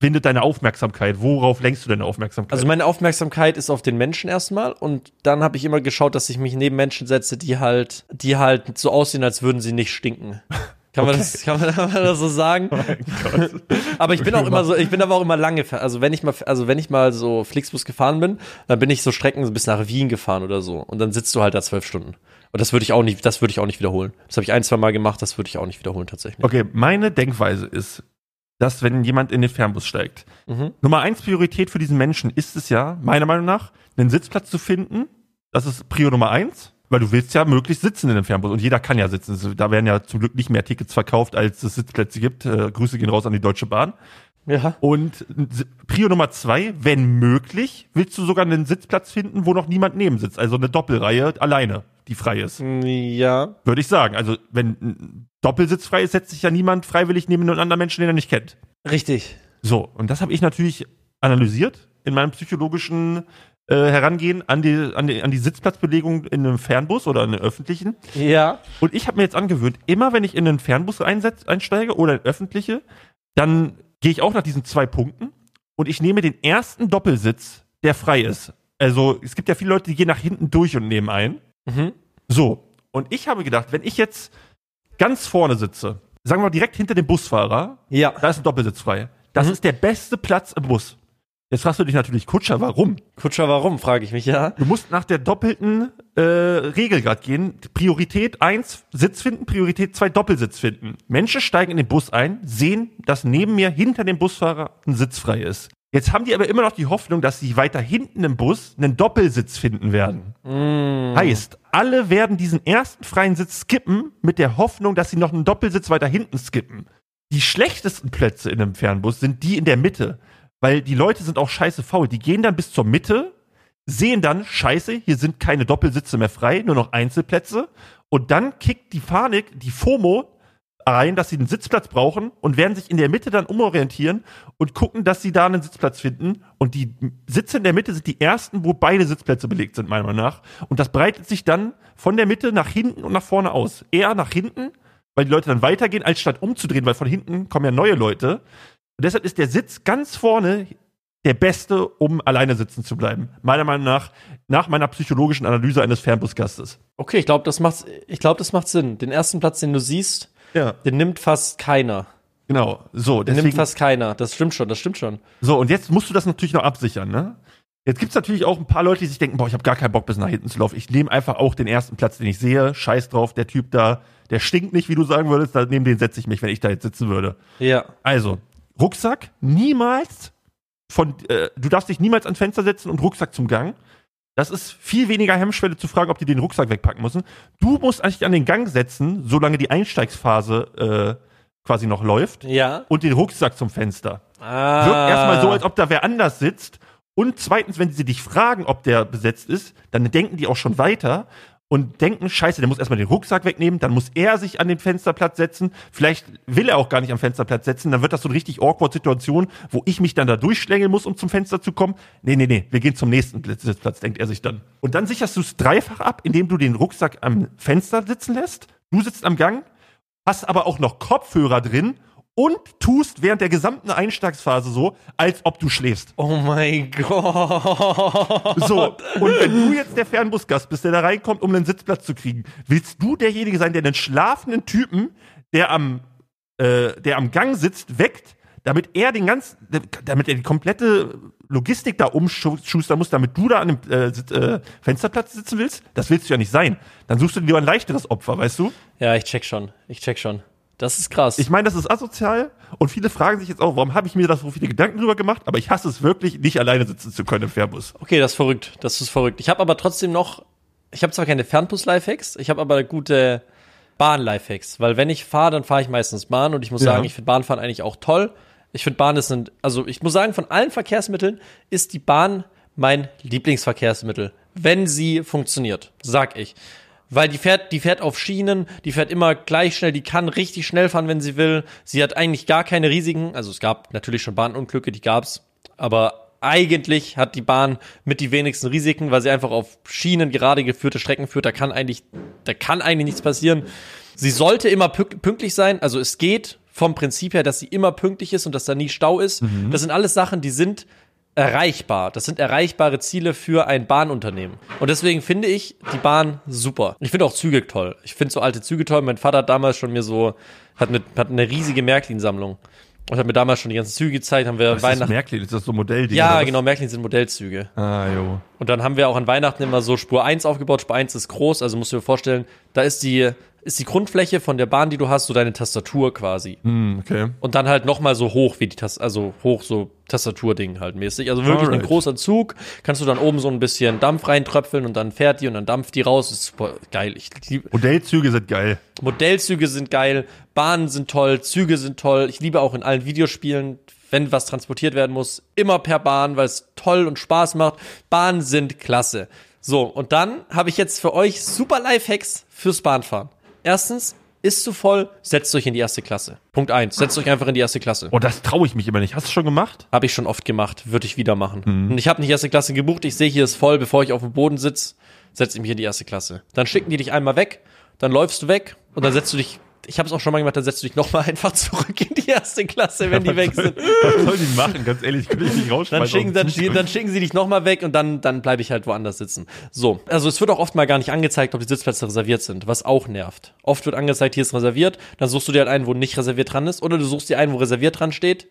findet deine Aufmerksamkeit? Worauf lenkst du deine Aufmerksamkeit? Also meine Aufmerksamkeit ist auf den Menschen erstmal und dann habe ich immer geschaut, dass ich mich neben Menschen setze, die halt, die halt so aussehen, als würden sie nicht stinken. Kann man, das, kann, man, kann man das so sagen? aber ich bin auch immer so, ich bin aber auch immer lange, also wenn ich mal, also wenn ich mal so Flixbus gefahren bin, dann bin ich so Strecken bis nach Wien gefahren oder so und dann sitzt du halt da zwölf Stunden. Und das würde ich auch nicht, das würde ich auch nicht wiederholen. Das habe ich ein, zwei Mal gemacht, das würde ich auch nicht wiederholen tatsächlich. okay, meine Denkweise ist, dass wenn jemand in den Fernbus steigt, Mhm. Nummer eins Priorität für diesen Menschen ist es ja, meiner Meinung nach, einen Sitzplatz zu finden. Das ist Prio Nummer eins, weil du willst ja möglichst sitzen in dem Fernbus und jeder kann ja sitzen. Also, Da werden ja zum Glück nicht mehr Tickets verkauft, als es Sitzplätze gibt. Äh, Grüße gehen raus an die Deutsche Bahn. Ja. Und Prio Nummer zwei, wenn möglich, willst du sogar einen Sitzplatz finden, wo noch niemand neben sitzt. Also eine Doppelreihe alleine, die frei ist. Ja. Würde ich sagen. Also wenn ein Doppelsitz frei ist, setzt sich ja niemand freiwillig neben einen anderen Menschen, den er nicht kennt. Richtig. So, und das habe ich natürlich analysiert in meinem psychologischen äh, Herangehen an die, an, die, an die Sitzplatzbelegung in einem Fernbus oder in einem öffentlichen. Ja. Und ich habe mir jetzt angewöhnt, immer wenn ich in einen Fernbus einsetz, einsteige oder in öffentliche, dann gehe ich auch nach diesen zwei Punkten und ich nehme den ersten Doppelsitz, der frei ist. Also es gibt ja viele Leute, die gehen nach hinten durch und nehmen ein. Mhm. So, und ich habe gedacht, wenn ich jetzt ganz vorne sitze, sagen wir mal direkt hinter dem Busfahrer, Ja. da ist ein Doppelsitz frei. Das Mhm. ist der beste Platz im Bus. Jetzt fragst du dich natürlich, Kutscher, warum? Kutscher, warum, frage ich mich, ja. Du musst nach der doppelten äh, Regel grad gehen. Priorität eins Sitz finden, Priorität zwei Doppelsitz finden. Menschen steigen in den Bus ein, sehen, dass neben mir hinter dem Busfahrer ein Sitz frei ist. Jetzt haben die aber immer noch die Hoffnung, dass sie weiter hinten im Bus einen Doppelsitz finden werden. Heißt, alle werden diesen ersten freien Sitz skippen, mit der Hoffnung, dass sie noch einen Doppelsitz weiter hinten skippen. Die schlechtesten Plätze in einem Fernbus sind die in der Mitte. Weil die Leute sind auch scheiße faul. Die gehen dann bis zur Mitte, sehen dann, scheiße, hier sind keine Doppelsitze mehr frei, nur noch Einzelplätze. Und dann kickt die Panik, die FOMO rein, dass sie einen Sitzplatz brauchen und werden sich in der Mitte dann umorientieren und gucken, dass sie da einen Sitzplatz finden. Und die Sitze in der Mitte sind die ersten, wo beide Sitzplätze belegt sind, meiner Meinung nach. Und das breitet sich dann von der Mitte nach hinten und nach vorne aus. Eher nach hinten, weil die Leute dann weitergehen, als statt umzudrehen, weil von hinten kommen ja neue Leute. Und deshalb ist der Sitz ganz vorne der beste, um alleine sitzen zu bleiben. Meiner Meinung nach, nach meiner psychologischen Analyse eines Fernbusgastes. Okay, ich glaube, das macht, ich glaube, das macht Sinn. Den ersten Platz, den du siehst, Ja. den nimmt fast keiner. Genau, so. Den Deswegen, nimmt fast keiner. Das stimmt schon, das stimmt schon. so, und jetzt musst du das natürlich noch absichern, ne? Jetzt gibt's natürlich auch ein paar Leute, die sich denken, boah, ich habe gar keinen Bock bis nach hinten zu laufen. Ich nehme einfach auch den ersten Platz, den ich sehe. Scheiß drauf, der Typ da, der stinkt nicht, wie du sagen würdest. Da, neben den setze ich mich, wenn ich da jetzt sitzen würde. Ja. Also, Rucksack niemals von, äh, du darfst dich niemals ans Fenster setzen und Rucksack zum Gang. Das ist viel weniger Hemmschwelle zu fragen, ob die den Rucksack wegpacken müssen. Du musst eigentlich an den Gang setzen, solange die Einsteigsphase äh, quasi noch läuft Ja. und den Rucksack zum Fenster. Ah. Wirkt erstmal so, als ob da wer anders sitzt. Und zweitens, wenn sie dich fragen, ob der besetzt ist, dann denken die auch schon weiter und denken, scheiße, der muss erstmal den Rucksack wegnehmen, dann muss er sich an den Fensterplatz setzen. Vielleicht will er auch gar nicht am Fensterplatz setzen, dann wird das so eine richtig awkward Situation, wo ich mich dann da durchschlängeln muss, um zum Fenster zu kommen. Nee, nee, nee, wir gehen zum nächsten Sitzplatz, denkt er sich dann. Und dann sicherst du es dreifach ab, indem du den Rucksack am Fenster sitzen lässt. Du sitzt am Gang, hast aber auch noch Kopfhörer drin und tust während der gesamten Einstiegsphase so, als ob du schläfst. Oh mein Gott. So, und wenn du jetzt der Fernbusgast bist, der da reinkommt, um einen Sitzplatz zu kriegen, willst du derjenige sein, der einen schlafenden Typen, der am, äh, der am Gang sitzt, weckt, damit er den ganzen, damit er die komplette Logistik da umschustern muss, damit du da an dem äh, Sitz- äh, Fensterplatz sitzen willst? Das willst du ja nicht sein. Dann suchst du dir lieber ein leichteres Opfer, weißt du? Ja, ich check schon. Ich check schon. Das ist krass. Ich meine, das ist asozial und viele fragen sich jetzt auch, warum habe ich mir da so viele Gedanken drüber gemacht? Aber ich hasse es wirklich, nicht alleine sitzen zu können im Fernbus. okay, das ist verrückt. Das ist verrückt. Ich habe aber trotzdem noch, ich habe zwar keine Fernbus-Lifehacks, ich habe aber gute Bahn-Lifehacks. Weil wenn ich fahre, dann fahre ich meistens Bahn und ich muss Ja. sagen, ich finde Bahnfahren eigentlich auch toll. Ich finde Bahn ist ein, also ich muss sagen, von allen Verkehrsmitteln ist die Bahn mein Lieblingsverkehrsmittel, wenn sie funktioniert, sag ich. Weil die fährt, die fährt auf Schienen, die fährt immer gleich schnell, die kann richtig schnell fahren, wenn sie will. Sie hat eigentlich gar keine Risiken. Also es gab natürlich schon Bahnunglücke, die gab's, aber eigentlich hat die Bahn mit die wenigsten Risiken, weil sie einfach auf Schienen gerade geführte Strecken führt. Da kann eigentlich, da kann eigentlich nichts passieren. Sie sollte immer pünktlich sein. Also es geht vom Prinzip her, dass sie immer pünktlich ist und dass da nie Stau ist. Mhm. Das sind alles Sachen, die sind erreichbar. Das sind erreichbare Ziele für ein Bahnunternehmen. Und deswegen finde ich die Bahn super. Ich finde auch Züge toll. Ich finde so alte Züge toll. Mein Vater hat damals schon mir so, hat, mit, hat eine riesige Märklin-Sammlung. Und hat mir damals schon die ganzen Züge gezeigt, haben wir Was Weihnachten. Ist Märklin? Ist das so Modelldinge? Ja, genau, Märklin sind Modellzüge. Ah, jo. Und dann haben wir auch an Weihnachten immer so Spur 1 aufgebaut. Spur 1 ist groß, also musst du dir vorstellen, da ist die ist die Grundfläche von der Bahn, die du hast, so deine Tastatur quasi. Mm, okay. Und dann halt noch mal so hoch wie die Tastatur, also hoch so Tastaturding halt mäßig. Also wirklich Alright. ein großer Zug. Kannst du dann oben so ein bisschen Dampf reintröpfeln und dann fährt die und dann dampft die raus. Ist super geil. Ich liebe Modellzüge sind geil. Modellzüge sind geil. Bahnen sind toll. Züge sind toll. Ich liebe auch in allen Videospielen wenn was transportiert werden muss, immer per Bahn, weil es toll und Spaß macht. Bahnen sind klasse. So, und dann habe ich jetzt für euch super Lifehacks fürs Bahnfahren. Erstens, ist zu voll, setzt euch in die erste Klasse. Punkt eins, setzt euch einfach in die erste Klasse. Oh, das traue ich mich immer nicht. Hast du schon gemacht? Habe ich schon oft gemacht, würde ich wieder machen. Mhm. Und ich habe nicht erste Klasse gebucht, ich sehe hier ist voll, bevor ich auf dem Boden sitze, setze ich mich in die erste Klasse. Dann schicken die dich einmal weg, dann läufst du weg und dann setzt du dich ich habe es auch schon mal gemacht, dann setzt du dich nochmal einfach zurück in die erste Klasse, wenn ja, die weg soll, sind. Was soll die machen? Ganz ehrlich, könnte ich nicht rausschmeißen. Dann schicken, dann, dann schicken sie dich nochmal weg und dann, dann bleibe ich halt woanders sitzen. So, also es wird auch oft mal gar nicht angezeigt, ob die Sitzplätze reserviert sind, was auch nervt. Oft wird angezeigt, hier ist reserviert, dann suchst du dir halt einen, wo nicht reserviert dran ist, oder du suchst dir einen, wo reserviert dran steht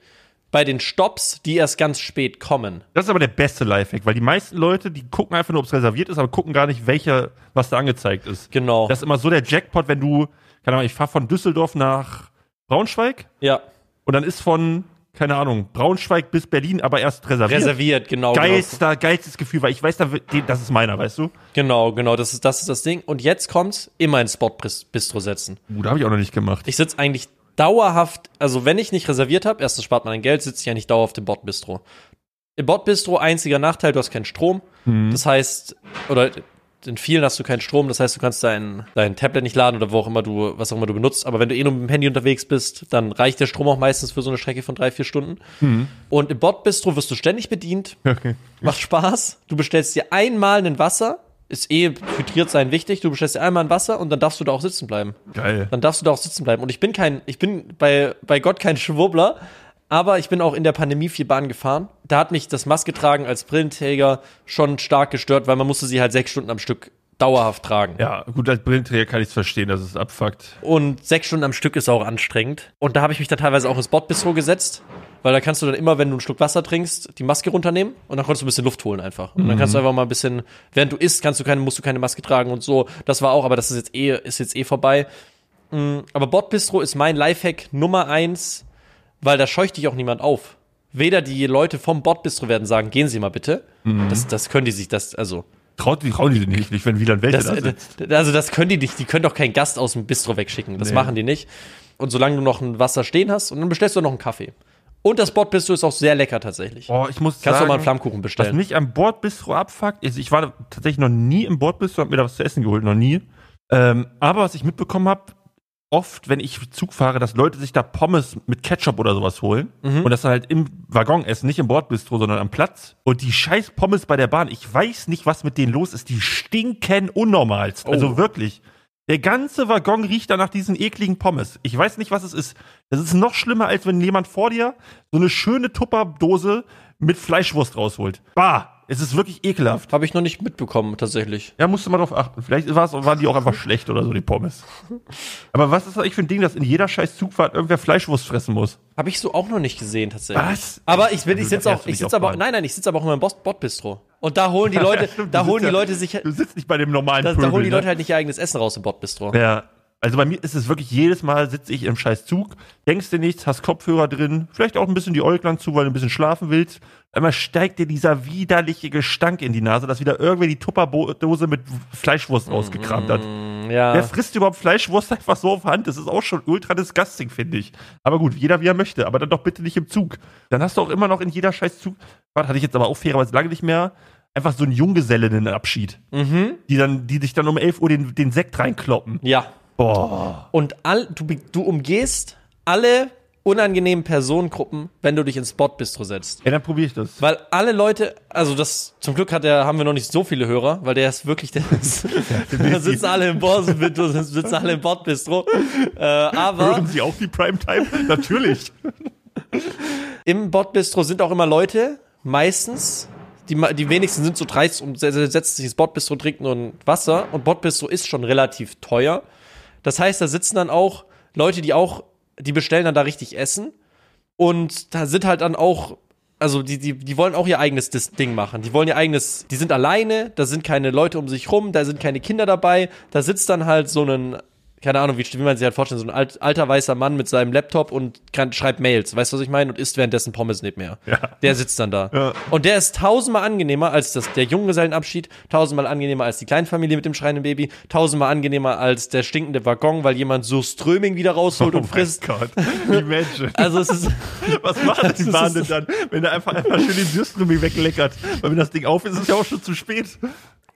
bei den Stops, die erst ganz spät kommen. Das ist aber der beste Lifehack, weil die meisten Leute, die gucken einfach nur, ob es reserviert ist, aber gucken gar nicht, welcher, was da angezeigt ist. Genau. Das ist immer so der Jackpot, wenn du keine Ahnung, ich fahre von Düsseldorf nach Braunschweig. Ja. Und dann ist von, keine Ahnung, Braunschweig bis Berlin aber erst reserviert. Reserviert, genau. Geilster, genau. geilstes Gefühl, weil ich weiß, das ist meiner, weißt du? Genau, genau, das ist, das ist das Ding. Und jetzt kommt's, immer ins Spot-Bistro setzen. Uh, da habe ich auch noch nicht gemacht. Ich sitze eigentlich dauerhaft, also wenn ich nicht reserviert habe, erstens spart man ein Geld, sitze ich ja nicht dauerhaft im Bordbistro. Im Bordbistro einziger Nachteil, du hast keinen Strom. Mhm. Das heißt, oder in vielen hast du keinen Strom, das heißt, du kannst dein, dein Tablet nicht laden oder wo auch immer du, was auch immer du benutzt. Aber wenn du eh nur mit dem Handy unterwegs bist, dann reicht der Strom auch meistens für so eine Strecke von drei, vier Stunden. Mhm. Und im Bordbistro wirst du ständig bedient. Okay. Macht Spaß. Du bestellst dir einmal ein Wasser. Ist eh hydriert sein wichtig. Du bestellst dir einmal ein Wasser und dann darfst du da auch sitzen bleiben. Geil. Dann darfst du da auch sitzen bleiben. Und ich bin kein, ich bin bei, bei Gott kein Schwurbler, aber ich bin auch in der Pandemie viel Bahn gefahren. Da hat mich das Maske tragen als Brillenträger schon stark gestört, weil man musste sie halt sechs Stunden am Stück dauerhaft tragen. Ja, gut, als Brillenträger kann ich es verstehen, dass es abfuckt. Und sechs Stunden am Stück ist auch anstrengend. Und da habe ich mich dann teilweise auch ins Bordbistro gesetzt, weil da kannst du dann immer, wenn du einen Schluck Wasser trinkst, die Maske runternehmen und dann kannst du ein bisschen Luft holen einfach. Und dann mhm. kannst du einfach mal ein bisschen, während du isst, kannst du keine, musst du keine Maske tragen und so. Das war auch, aber das ist jetzt eh, ist jetzt eh vorbei. Mm, aber Bordbistro ist mein Lifehack Nummer eins weil da scheucht dich auch niemand auf. Weder die Leute vom Bordbistro werden sagen, gehen Sie mal bitte. Mhm. Das, das können die sich, das, also. Traut die, trauen die nicht, nicht, wenn wieder ein welcher das, da sitzt. Also das können die nicht, die können doch keinen Gast aus dem Bistro wegschicken. Das nee. machen die nicht. Und solange du noch ein Wasser stehen hast, und dann bestellst du noch einen Kaffee. Und das Bordbistro ist auch sehr lecker tatsächlich. Oh, ich muss Kannst sagen, du mal einen Flammkuchen bestellen. Was mich am Bordbistro abfuckt, ist, ich war tatsächlich noch nie im Bordbistro, hab mir da was zu essen geholt, noch nie. Ähm, aber was ich mitbekommen habe, oft, wenn ich Zug fahre, dass Leute sich da Pommes mit Ketchup oder sowas holen mhm. und das dann halt im Waggon essen, nicht im Bordbistro, sondern am Platz. Und die scheiß Pommes bei der Bahn, ich weiß nicht, was mit denen los ist, die stinken unnormalst. Oh. Also wirklich. Der ganze Waggon riecht da nach diesen ekligen Pommes. Ich weiß nicht, was es ist. Das ist noch schlimmer, als wenn jemand vor dir so eine schöne Tupperdose mit Fleischwurst rausholt. Bah! Es ist wirklich ekelhaft. Habe ich noch nicht mitbekommen, tatsächlich. Ja, musst du mal drauf achten. Vielleicht waren die auch einfach schlecht oder so, die Pommes. Aber was ist das eigentlich für ein Ding, dass in jeder scheiß Zugfahrt irgendwer Fleischwurst fressen muss? Habe ich so auch noch nicht gesehen, tatsächlich. Was? Aber ich, bin, ich sitze auch, ich sitze aber, nein, nein, ich sitze aber auch immer im Bordbistro. Und da holen die Leute, ja, stimmt, da holen die Leute sich, du sitzt nicht bei dem normalen da, da holen die Leute ne? halt nicht ihr eigenes Essen raus im Bordbistro. Ja. Also bei mir ist es wirklich jedes Mal sitze ich im scheiß Zug, denkst dir nichts, hast Kopfhörer drin, vielleicht auch ein bisschen die Äuglein zu, weil du ein bisschen schlafen willst. Einmal steigt dir dieser widerliche Gestank in die Nase, dass wieder irgendwer die Tupperdose mit Fleischwurst rausgekramt hat. Mm, Ja. Wer frisst überhaupt Fleischwurst einfach so auf Hand? Das ist auch schon ultra disgusting, finde ich. Aber gut, jeder wie er möchte, aber dann doch bitte nicht im Zug. Dann hast du auch immer noch in jeder scheiß Zug, warte, hatte ich jetzt aber auch fairerweise lange nicht mehr, einfach so einen Junggesellinnenabschied. Mhm. Die dann, die dich dann um 11 Uhr den, den Sekt reinkloppen. Ja. Boah. Und all, du, du umgehst alle unangenehmen Personengruppen, wenn du dich ins Spotbistro setzt. Ja, dann probiere ich das. Weil alle Leute, also das, zum Glück hat der, haben wir noch nicht so viele Hörer, weil der ist wirklich, der ist, da sitzen alle im Bord, sitzen alle im Bordbistro. Äh, aber Hören Sie auch die Primetime? Natürlich. im Bordbistro sind auch immer Leute, meistens, die, die wenigsten sind so dreist und se- se- setzen sich ins Bordbistro, trinken ein Wasser. Und Bordbistro ist schon relativ teuer. Das heißt, da sitzen dann auch Leute, die auch, die bestellen dann da richtig Essen. Und da sind halt dann auch, also die, die, die wollen auch ihr eigenes Ding machen. Die wollen ihr eigenes, die sind alleine, da sind keine Leute um sich rum, da sind keine Kinder dabei. Da sitzt dann halt so ein, keine Ahnung, wie, wie man sich halt vorstellt, so ein alt, alter weißer Mann mit seinem Laptop und kann, schreibt Mails, weißt du, was ich meine? Und isst währenddessen Pommes nicht mehr. Ja. Der sitzt dann da. Ja. Und der ist tausendmal angenehmer als das, der Junggesellenabschied, tausendmal angenehmer als die Kleinfamilie mit dem schreienden Baby, tausendmal angenehmer als der stinkende Waggon, weil jemand so Ströming wieder rausholt und frisst. Oh Gott. Imagine. Also es ist, Was machen die Bahn denn dann, wenn er einfach, einfach schön den Süßgummi wegleckert? Weil wenn das Ding auf ist, ist es ja auch schon zu spät.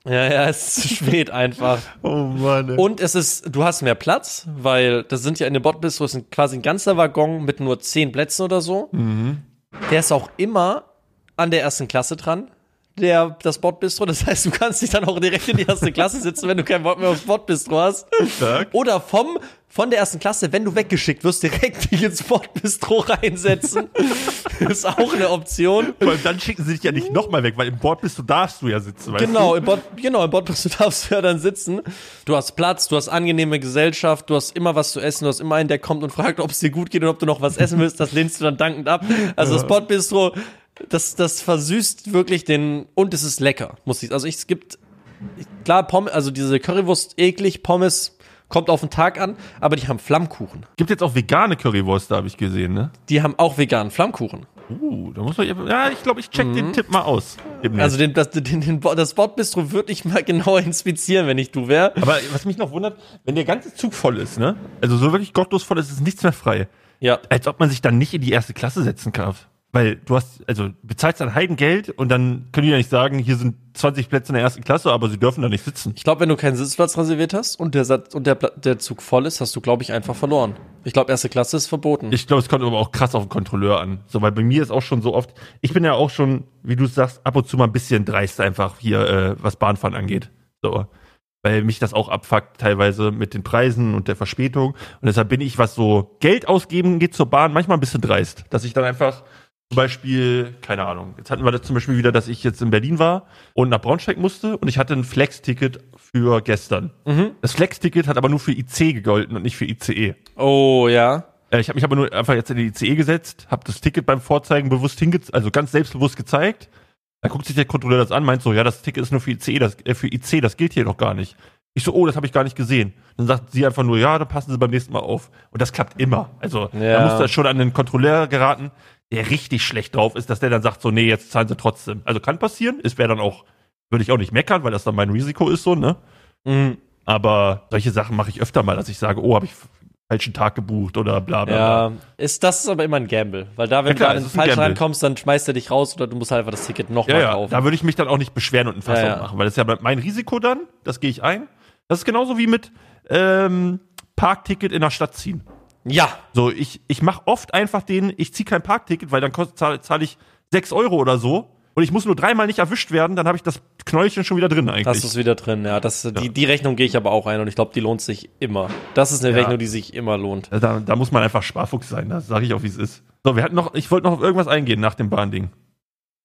Ja, ja, es ist zu spät einfach. Oh Mann. ey. Und es ist, du hast mehr Platz, weil das sind ja in den Bordbistros quasi ein ganzer Waggon mit nur zehn Plätzen oder so. Der ist auch immer an der ersten Klasse dran. Der, das Bordbistro, das heißt, du kannst dich dann auch direkt in die erste Klasse sitzen, wenn du keinen Bock mehr aufs Bordbistro hast. Stark. Oder vom, von der ersten Klasse, wenn du weggeschickt wirst, direkt dich ins Bordbistro reinsetzen. ist auch eine Option. Allem dann schicken sie dich ja nicht nochmal weg, weil im Bord bist du, darfst du ja sitzen, weißt Genau, du? im Bord, genau, im Bordbistro darfst du ja dann sitzen. Du hast Platz, du hast angenehme Gesellschaft, du hast immer was zu essen, du hast immer einen, der kommt und fragt, ob es dir gut geht und ob du noch was essen willst. Das lehnst du dann dankend ab. Also das Bordbistro, das, das versüßt wirklich den, und es ist lecker, muss ich, also ich, es gibt, klar, Pommes, also diese Currywurst eklig, Pommes kommt auf den Tag an, aber die haben Flammkuchen. Gibt jetzt auch vegane Currywurst, da habe ich gesehen, ne? Die haben auch veganen Flammkuchen. Uh, da muss man, ja, ich glaube, ich check den Tipp mal aus. Also den, das, den, den, das Bordbistro würde ich mal genauer inspizieren, wenn ich du wäre. Aber was mich noch wundert, wenn der ganze Zug voll ist, ne? Also so wirklich gottlos voll ist, ist nichts mehr frei. Ja. Als ob man sich dann nicht in die erste Klasse setzen kann. Weil du hast, also bezahlst dann Heidengeld und dann können die ja nicht sagen, hier sind 20 Plätze in der ersten Klasse, aber sie dürfen da nicht sitzen. Ich glaube, wenn du keinen Sitzplatz reserviert hast und der, Satz- und der, der Zug voll ist, hast du, glaube ich, einfach verloren. Ich glaube, erste Klasse ist verboten. Ich glaube, es kommt aber auch krass auf den Kontrolleur an. So, weil bei mir ist auch schon so oft, ich bin ja auch schon, wie du sagst, ab und zu mal ein bisschen dreist einfach hier, äh, was Bahnfahren angeht. So. Weil mich das auch abfuckt, teilweise mit den Preisen und der Verspätung. Und deshalb bin ich, was so Geld ausgeben geht zur Bahn, manchmal ein bisschen dreist. Dass ich dann einfach zum Beispiel, keine Ahnung, jetzt hatten wir das zum Beispiel wieder, dass ich jetzt in Berlin war und nach Braunschweig musste und ich hatte ein Flex-Ticket für gestern. Das Flex-Ticket hat aber nur für IC gegolten und nicht für ICE. oh, ja. Äh, Ich habe mich aber nur einfach jetzt in die ICE gesetzt, habe das Ticket beim Vorzeigen bewusst hinge also ganz selbstbewusst gezeigt. Dann guckt sich der Kontrolleur das an, meint so, ja, das Ticket ist nur für ICE, das, äh, für IC, das gilt hier doch gar nicht. Ich so, oh, das habe ich gar nicht gesehen. Dann sagt sie einfach nur, ja, dann passen Sie beim nächsten Mal auf. Und das klappt immer. Also Ja. da muss da schon an den Kontrolleur geraten, der richtig schlecht drauf ist, dass der dann sagt so, nee, jetzt zahlen Sie trotzdem. Also kann passieren, es wäre dann auch, würde ich auch nicht meckern, weil das dann mein Risiko ist so, ne? Mhm. Aber solche Sachen mache ich öfter mal, dass ich sage, oh, habe ich falschen Tag gebucht oder bla bla bla. Ja, ist, das ist aber immer ein Gamble. Weil da, wenn Ja, klar, du an den falsch Gamble. rankommst, dann schmeißt er dich raus oder du musst halt einfach das Ticket nochmal Ja, ja, kaufen. da würde ich mich dann auch nicht beschweren und ein Fass Ja, aufmachen, weil das ist ja mein Risiko dann, das gehe ich ein. Das ist genauso wie mit ähm, Parkticket in der Stadt ziehen. Ja, So, ich, ich mache oft einfach den, ich ziehe kein Parkticket, weil dann zahle zahl ich 6 Euro oder so und ich muss nur dreimal nicht erwischt werden, dann habe ich das Knäulchen schon wieder drin eigentlich. das ist wieder drin. Ja, das, Die, die Rechnung gehe ich aber auch ein und ich glaube, die lohnt sich immer. Das ist eine Ja. Rechnung, die sich immer lohnt. da, da muss man einfach Sparfuchs sein, das sage ich auch, wie es ist. So, wir hatten noch, ich wollte noch auf irgendwas eingehen nach dem Bahnding.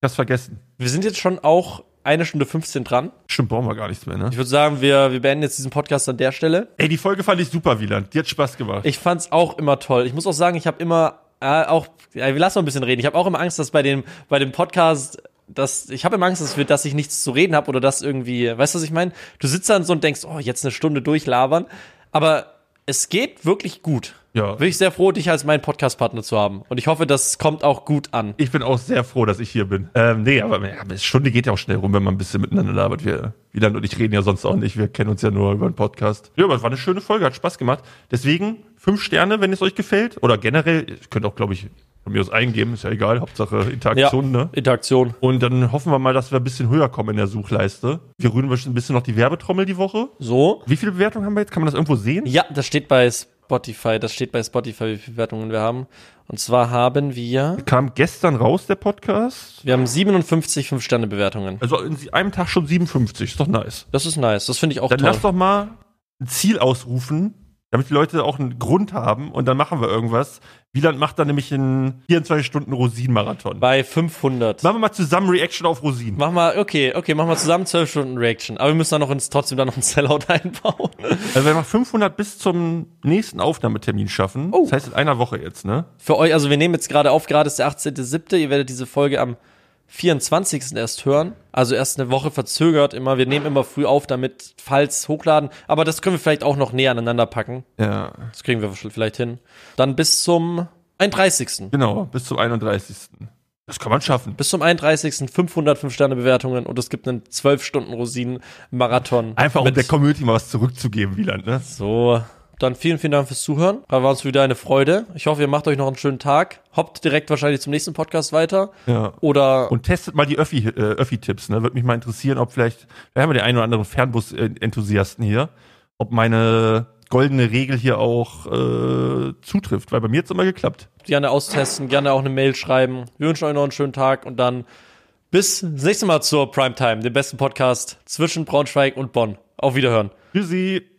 Ich hab's vergessen. Wir sind jetzt schon auch eine Stunde 15 dran. Stimmt, brauchen wir gar nichts mehr, ne? Ich würde sagen, wir, wir beenden jetzt diesen Podcast an der Stelle. Ey, die Folge fand ich super, Wieland. Die hat Spaß gemacht. Ich fand's auch immer toll. Ich muss auch sagen, ich habe immer äh, auch, ja, wir lassen mal ein bisschen reden. Ich habe auch immer Angst, dass bei dem, bei dem Podcast, dass ich habe immer Angst, dass, wir, dass ich nichts zu reden habe oder dass irgendwie, weißt du, was ich meine? Du sitzt dann so und denkst, oh, jetzt eine Stunde durchlabern, aber es geht wirklich gut. Ja. Bin ich sehr froh, dich als meinen Podcast-Partner zu haben. Und ich hoffe, das kommt auch gut an. Ich bin auch sehr froh, dass ich hier bin. Ähm, nee, aber ja, eine Stunde geht ja auch schnell rum, wenn man ein bisschen miteinander labert. Wir, Wieland und ich reden ja sonst auch nicht. Wir kennen uns ja nur über einen Podcast. Ja, aber es war eine schöne Folge, hat Spaß gemacht. Deswegen fünf Sterne, wenn es euch gefällt. Oder generell, ihr könnt auch, glaube ich, von mir aus eingeben, ist ja egal. Hauptsache Interaktion, ne? Interaktion. Und dann hoffen wir mal, dass wir ein bisschen höher kommen in der Suchleiste. Wir rühren ein bisschen noch die Werbetrommel die Woche. So. Wie viele Bewertungen haben wir jetzt? Kann man das irgendwo sehen? Ja, das steht bei Spotify. Das steht bei Spotify, wie viele Bewertungen wir haben. Und zwar haben wir, Kam gestern raus, der Podcast. wir haben 57 5-Sterne-Bewertungen. Also in einem Tag schon 57. Ist doch nice. Das ist nice. Das finde ich auch Dann toll. lass doch mal ein Ziel ausrufen, damit die Leute auch einen Grund haben und dann machen wir irgendwas. Wieland macht dann nämlich einen 24 Stunden Rosin-Marathon. bei 500. Machen wir mal zusammen Reaction auf Rosin. Mach mal, okay, okay, machen wir zusammen 12 Stunden Reaction. Aber wir müssen dann noch ins, trotzdem dann noch ein Sellout einbauen. Also wenn wir 500 bis zum nächsten Aufnahmetermin schaffen, Oh. das heißt in einer Woche jetzt, ne? Für euch, also wir nehmen jetzt gerade auf, gerade ist der 18.07. Ihr werdet diese Folge am 24. erst hören. Also erst eine Woche verzögert immer. Wir nehmen immer früh auf, damit, falls hochladen. Aber das können wir vielleicht auch noch näher aneinander packen. Ja. Das kriegen wir vielleicht hin. Dann bis zum 31. Genau, bis zum 31. Das kann man schaffen. Bis zum 31. 505 Sterne Bewertungen und es gibt einen 12 Stunden Rosinen Marathon. Einfach um mit- der Community mal was zurückzugeben, Wieland, ne? So, dann vielen, vielen Dank fürs Zuhören. War uns wieder eine Freude. Ich hoffe, ihr macht euch noch einen schönen Tag. Hoppt direkt wahrscheinlich zum nächsten Podcast weiter. Ja. Oder Und testet mal die Öffi, äh, Öffi-Tipps, ne? Würde mich mal interessieren, ob vielleicht, wir haben ja den einen oder anderen Fernbus-Enthusiasten hier, ob meine goldene Regel hier auch äh, zutrifft, weil bei mir hat's immer geklappt. gerne austesten, gerne auch eine Mail schreiben. Wir wünschen euch noch einen schönen Tag und dann bis das nächste Mal zur Primetime, dem besten Podcast zwischen Braunschweig und Bonn. Auf Wiederhören. Tschüssi.